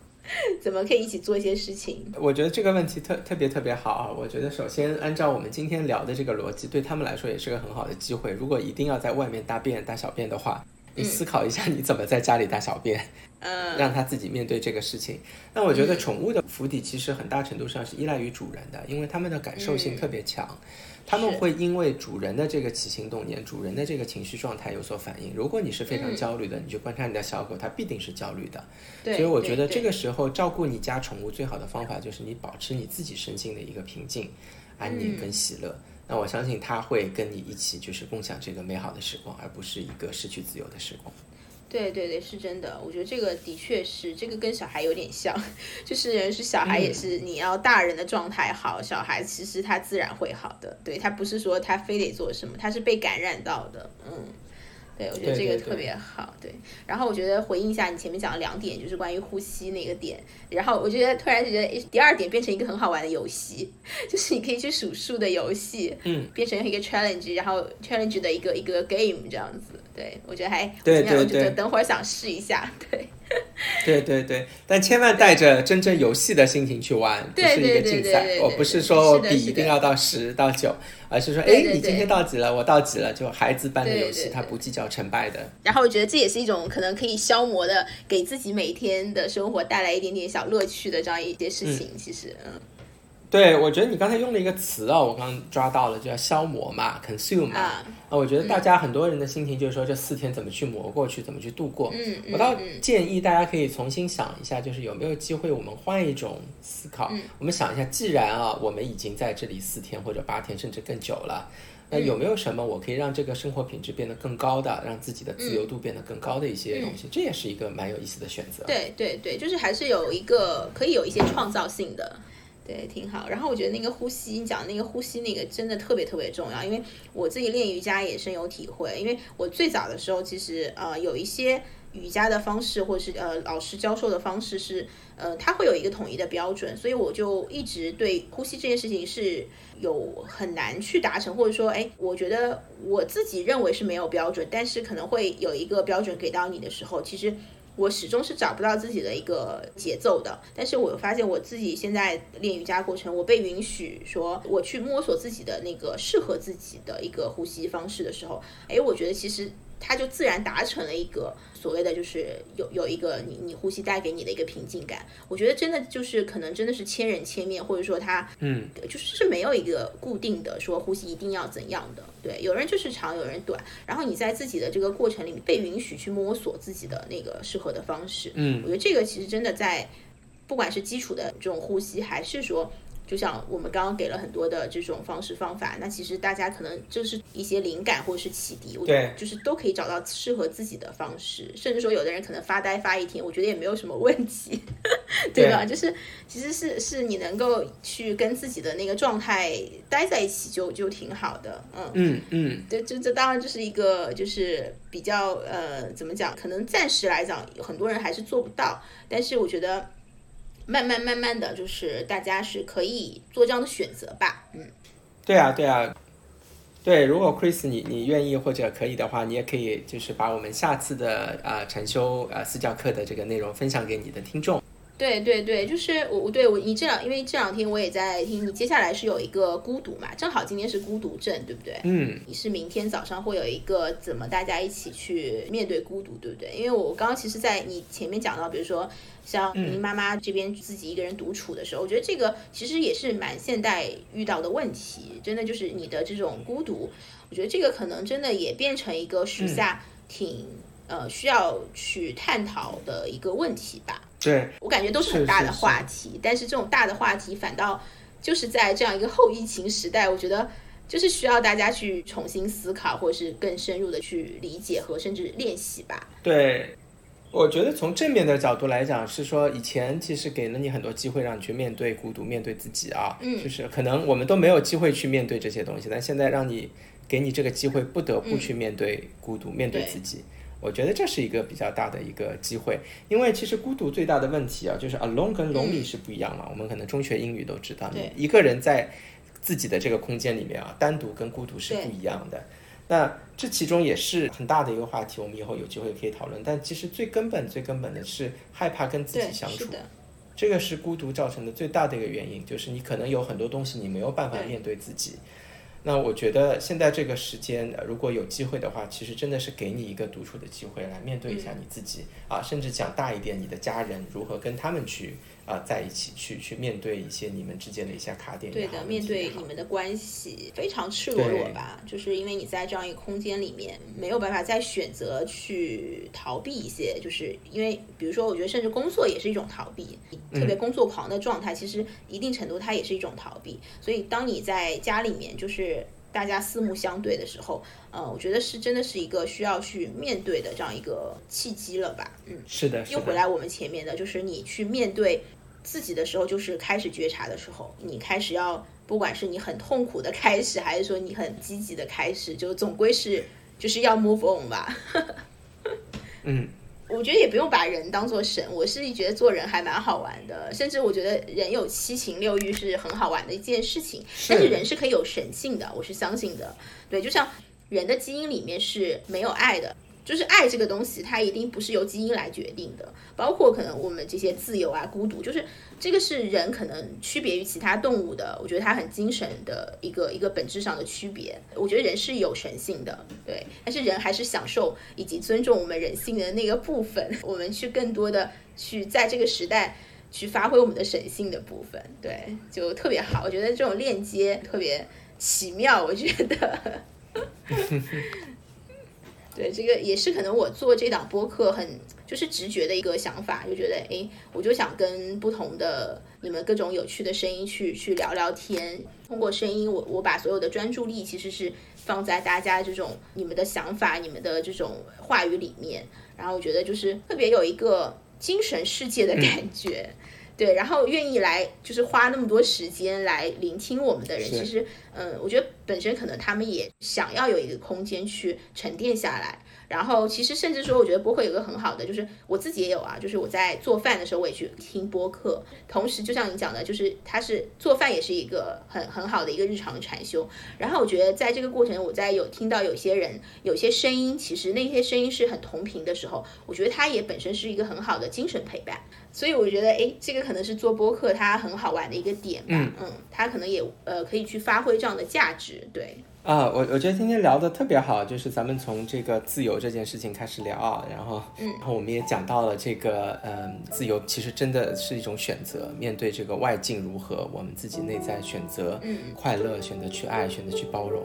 [LAUGHS] 怎么可以一起做一些事情？我觉得这个问题特特别特别好啊！我觉得首先按照我们今天聊的这个逻辑，对他们来说也是个很好的机会。如果一定要在外面大便大小便的话，你思考一下你怎么在家里大小便，嗯，[LAUGHS] 让他自己面对这个事情。那我觉得宠物的府邸其实很大程度上是依赖于主人的，因为他们的感受性特别强。他们会因为主人的这个起心动念、主人的这个情绪状态有所反应。如果你是非常焦虑的，你就观察你的小狗，它必定是焦虑的。所以我觉得这个时候照顾你家宠物最好的方法就是你保持你自己身心的一个平静、安宁跟喜乐。那我相信它会跟你一起就是共享这个美好的时光，而不是一个失去自由的时光。对对对，是真的。我觉得这个的确是，这个跟小孩有点像，[LAUGHS] 就是人是小孩也是，你要大人的状态好，小孩其实他自然会好的。对他不是说他非得做什么，他是被感染到的，嗯。对，我觉得这个特别好。对，然后我觉得回应一下你前面讲的两点，就是关于呼吸那个点。然后我觉得突然觉得第二点变成一个很好玩的游戏，[LAUGHS] 就是你可以去数数的游戏，嗯，变成一个 challenge，然后 challenge 的一个一个 game 这样子。对，我觉得还对对对，等会儿想试一下。对。对对对，但千万带着真正游戏的心情去玩，不是一个竞赛。我不是说比一定要到十到九，而是说，哎，你今天到几了？我到几了？就孩子般的游戏，他不计较成败的。然后我觉得这也是一种可能可以消磨的，给自己每天的生活带来一点点小乐趣的这样一些事情。其实，嗯。对，我觉得你刚才用了一个词哦，我刚刚抓到了，就叫消磨嘛，consume 嘛。啊，我觉得大家很多人的心情就是说，这四天怎么去磨过去，怎么去度过。嗯我倒建议大家可以重新想一下，就是有没有机会我们换一种思考。嗯。我们想一下，既然啊，我们已经在这里四天或者八天，甚至更久了，那有没有什么我可以让这个生活品质变得更高的，让自己的自由度变得更高的一些东西？这也是一个蛮有意思的选择。对对对，就是还是有一个可以有一些创造性的。对，挺好。然后我觉得那个呼吸，你讲那个呼吸那个真的特别特别重要，因为我自己练瑜伽也深有体会。因为我最早的时候，其实呃有一些瑜伽的方式，或者是呃老师教授的方式是，呃他会有一个统一的标准，所以我就一直对呼吸这件事情是有很难去达成，或者说，哎，我觉得我自己认为是没有标准，但是可能会有一个标准给到你的时候，其实。我始终是找不到自己的一个节奏的，但是我发现我自己现在练瑜伽过程，我被允许说我去摸索自己的那个适合自己的一个呼吸方式的时候，哎，我觉得其实。它就自然达成了一个所谓的，就是有有一个你你呼吸带给你的一个平静感。我觉得真的就是可能真的是千人千面，或者说它嗯，就是是没有一个固定的说呼吸一定要怎样的。对，有人就是长，有人短。然后你在自己的这个过程里面被允许去摸索自己的那个适合的方式。嗯，我觉得这个其实真的在不管是基础的这种呼吸，还是说。就像我们刚刚给了很多的这种方式方法，那其实大家可能就是一些灵感或者是启迪，我觉得就是都可以找到适合自己的方式。甚至说，有的人可能发呆发一天，我觉得也没有什么问题，[LAUGHS] 对吧？就是其实是是你能够去跟自己的那个状态待在一起，就就挺好的。嗯嗯嗯，对这这当然就是一个就是比较呃怎么讲？可能暂时来讲，很多人还是做不到，但是我觉得。慢慢慢慢的就是大家是可以做这样的选择吧，嗯，对啊对啊，对，如果 Chris 你你愿意或者可以的话，你也可以就是把我们下次的啊禅修啊私教课的这个内容分享给你的听众。对对对，就是我对我你这两因为这两天我也在听你接下来是有一个孤独嘛，正好今天是孤独症，对不对？嗯，你是明天早上会有一个怎么大家一起去面对孤独，对不对？因为我刚刚其实，在你前面讲到，比如说。像您妈妈这边自己一个人独处的时候，我觉得这个其实也是蛮现代遇到的问题，真的就是你的这种孤独，我觉得这个可能真的也变成一个时下挺呃需要去探讨的一个问题吧。对，我感觉都是很大的话题，但是这种大的话题反倒就是在这样一个后疫情时代，我觉得就是需要大家去重新思考，或者是更深入的去理解和甚至练习吧。对。我觉得从正面的角度来讲，是说以前其实给了你很多机会，让你去面对孤独，面对自己啊。嗯，就是可能我们都没有机会去面对这些东西，但现在让你给你这个机会，不得不去面对孤独，面对自己。我觉得这是一个比较大的一个机会，因为其实孤独最大的问题啊，就是 alone 跟 lonely 是不一样嘛。我们可能中学英语都知道，你一个人在自己的这个空间里面啊，单独跟孤独是不一样的。那这其中也是很大的一个话题，我们以后有机会可以讨论。但其实最根本、最根本的是害怕跟自己相处，这个是孤独造成的最大的一个原因，就是你可能有很多东西你没有办法面对自己。那我觉得现在这个时间，如果有机会的话，其实真的是给你一个独处的机会，来面对一下你自己啊，甚至讲大一点，你的家人如何跟他们去。啊，在一起去去面对一些你们之间的一些卡点，对的，面对你们的关系非常赤裸裸吧，就是因为你在这样一个空间里面没有办法再选择去逃避一些，就是因为比如说，我觉得甚至工作也是一种逃避，特别工作狂的状态，其实一定程度它也是一种逃避。所以当你在家里面，就是大家四目相对的时候，呃，我觉得是真的是一个需要去面对的这样一个契机了吧？嗯，是的，又回来我们前面的就是你去面对。自己的时候就是开始觉察的时候，你开始要，不管是你很痛苦的开始，还是说你很积极的开始，就总归是就是要 move on 吧。[LAUGHS] 嗯，我觉得也不用把人当做神，我是觉得做人还蛮好玩的，甚至我觉得人有七情六欲是很好玩的一件事情。但是人是可以有神性的，我是相信的。对，就像人的基因里面是没有爱的。就是爱这个东西，它一定不是由基因来决定的，包括可能我们这些自由啊、孤独，就是这个是人可能区别于其他动物的。我觉得它很精神的一个一个本质上的区别。我觉得人是有神性的，对，但是人还是享受以及尊重我们人性的那个部分。我们去更多的去在这个时代去发挥我们的神性的部分，对，就特别好。我觉得这种链接特别奇妙，我觉得。[LAUGHS] 对，这个也是可能我做这档播客很就是直觉的一个想法，就觉得哎，我就想跟不同的你们各种有趣的声音去去聊聊天。通过声音，我我把所有的专注力其实是放在大家这种你们的想法、你们的这种话语里面，然后我觉得就是特别有一个精神世界的感觉。对，然后愿意来就是花那么多时间来聆听我们的人，其实，嗯，我觉得本身可能他们也想要有一个空间去沉淀下来。然后其实甚至说，我觉得播客有个很好的，就是我自己也有啊，就是我在做饭的时候我也去听播客，同时就像你讲的，就是它是做饭也是一个很很好的一个日常禅修。然后我觉得在这个过程，我在有听到有些人有些声音，其实那些声音是很同频的时候，我觉得它也本身是一个很好的精神陪伴。所以我觉得，哎，这个可能是做播客它很好玩的一个点吧。嗯嗯，它可能也呃可以去发挥这样的价值，对。啊，我我觉得今天聊的特别好，就是咱们从这个自由这件事情开始聊，然后，嗯然后我们也讲到了这个，嗯，自由其实真的是一种选择，面对这个外境如何，我们自己内在选择快乐，选择去爱，选择去包容，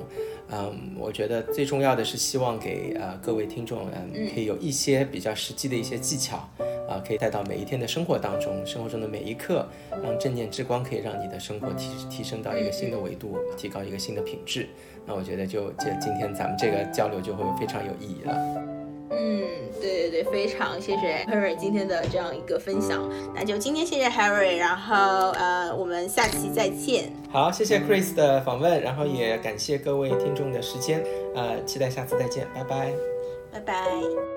嗯，我觉得最重要的是希望给呃各位听众，嗯，可以有一些比较实际的一些技巧。啊，可以带到每一天的生活当中，生活中的每一刻，让正念之光可以让你的生活提提升到一个新的维度，提高一个新的品质。那我觉得就这今天咱们这个交流就会非常有意义了。嗯，对对对，非常谢谢 Harry 今天的这样一个分享。那就今天谢谢 Harry，然后呃，我们下期再见。好，谢谢 Chris 的访问，然后也感谢各位听众的时间，呃，期待下次再见，拜拜，拜拜。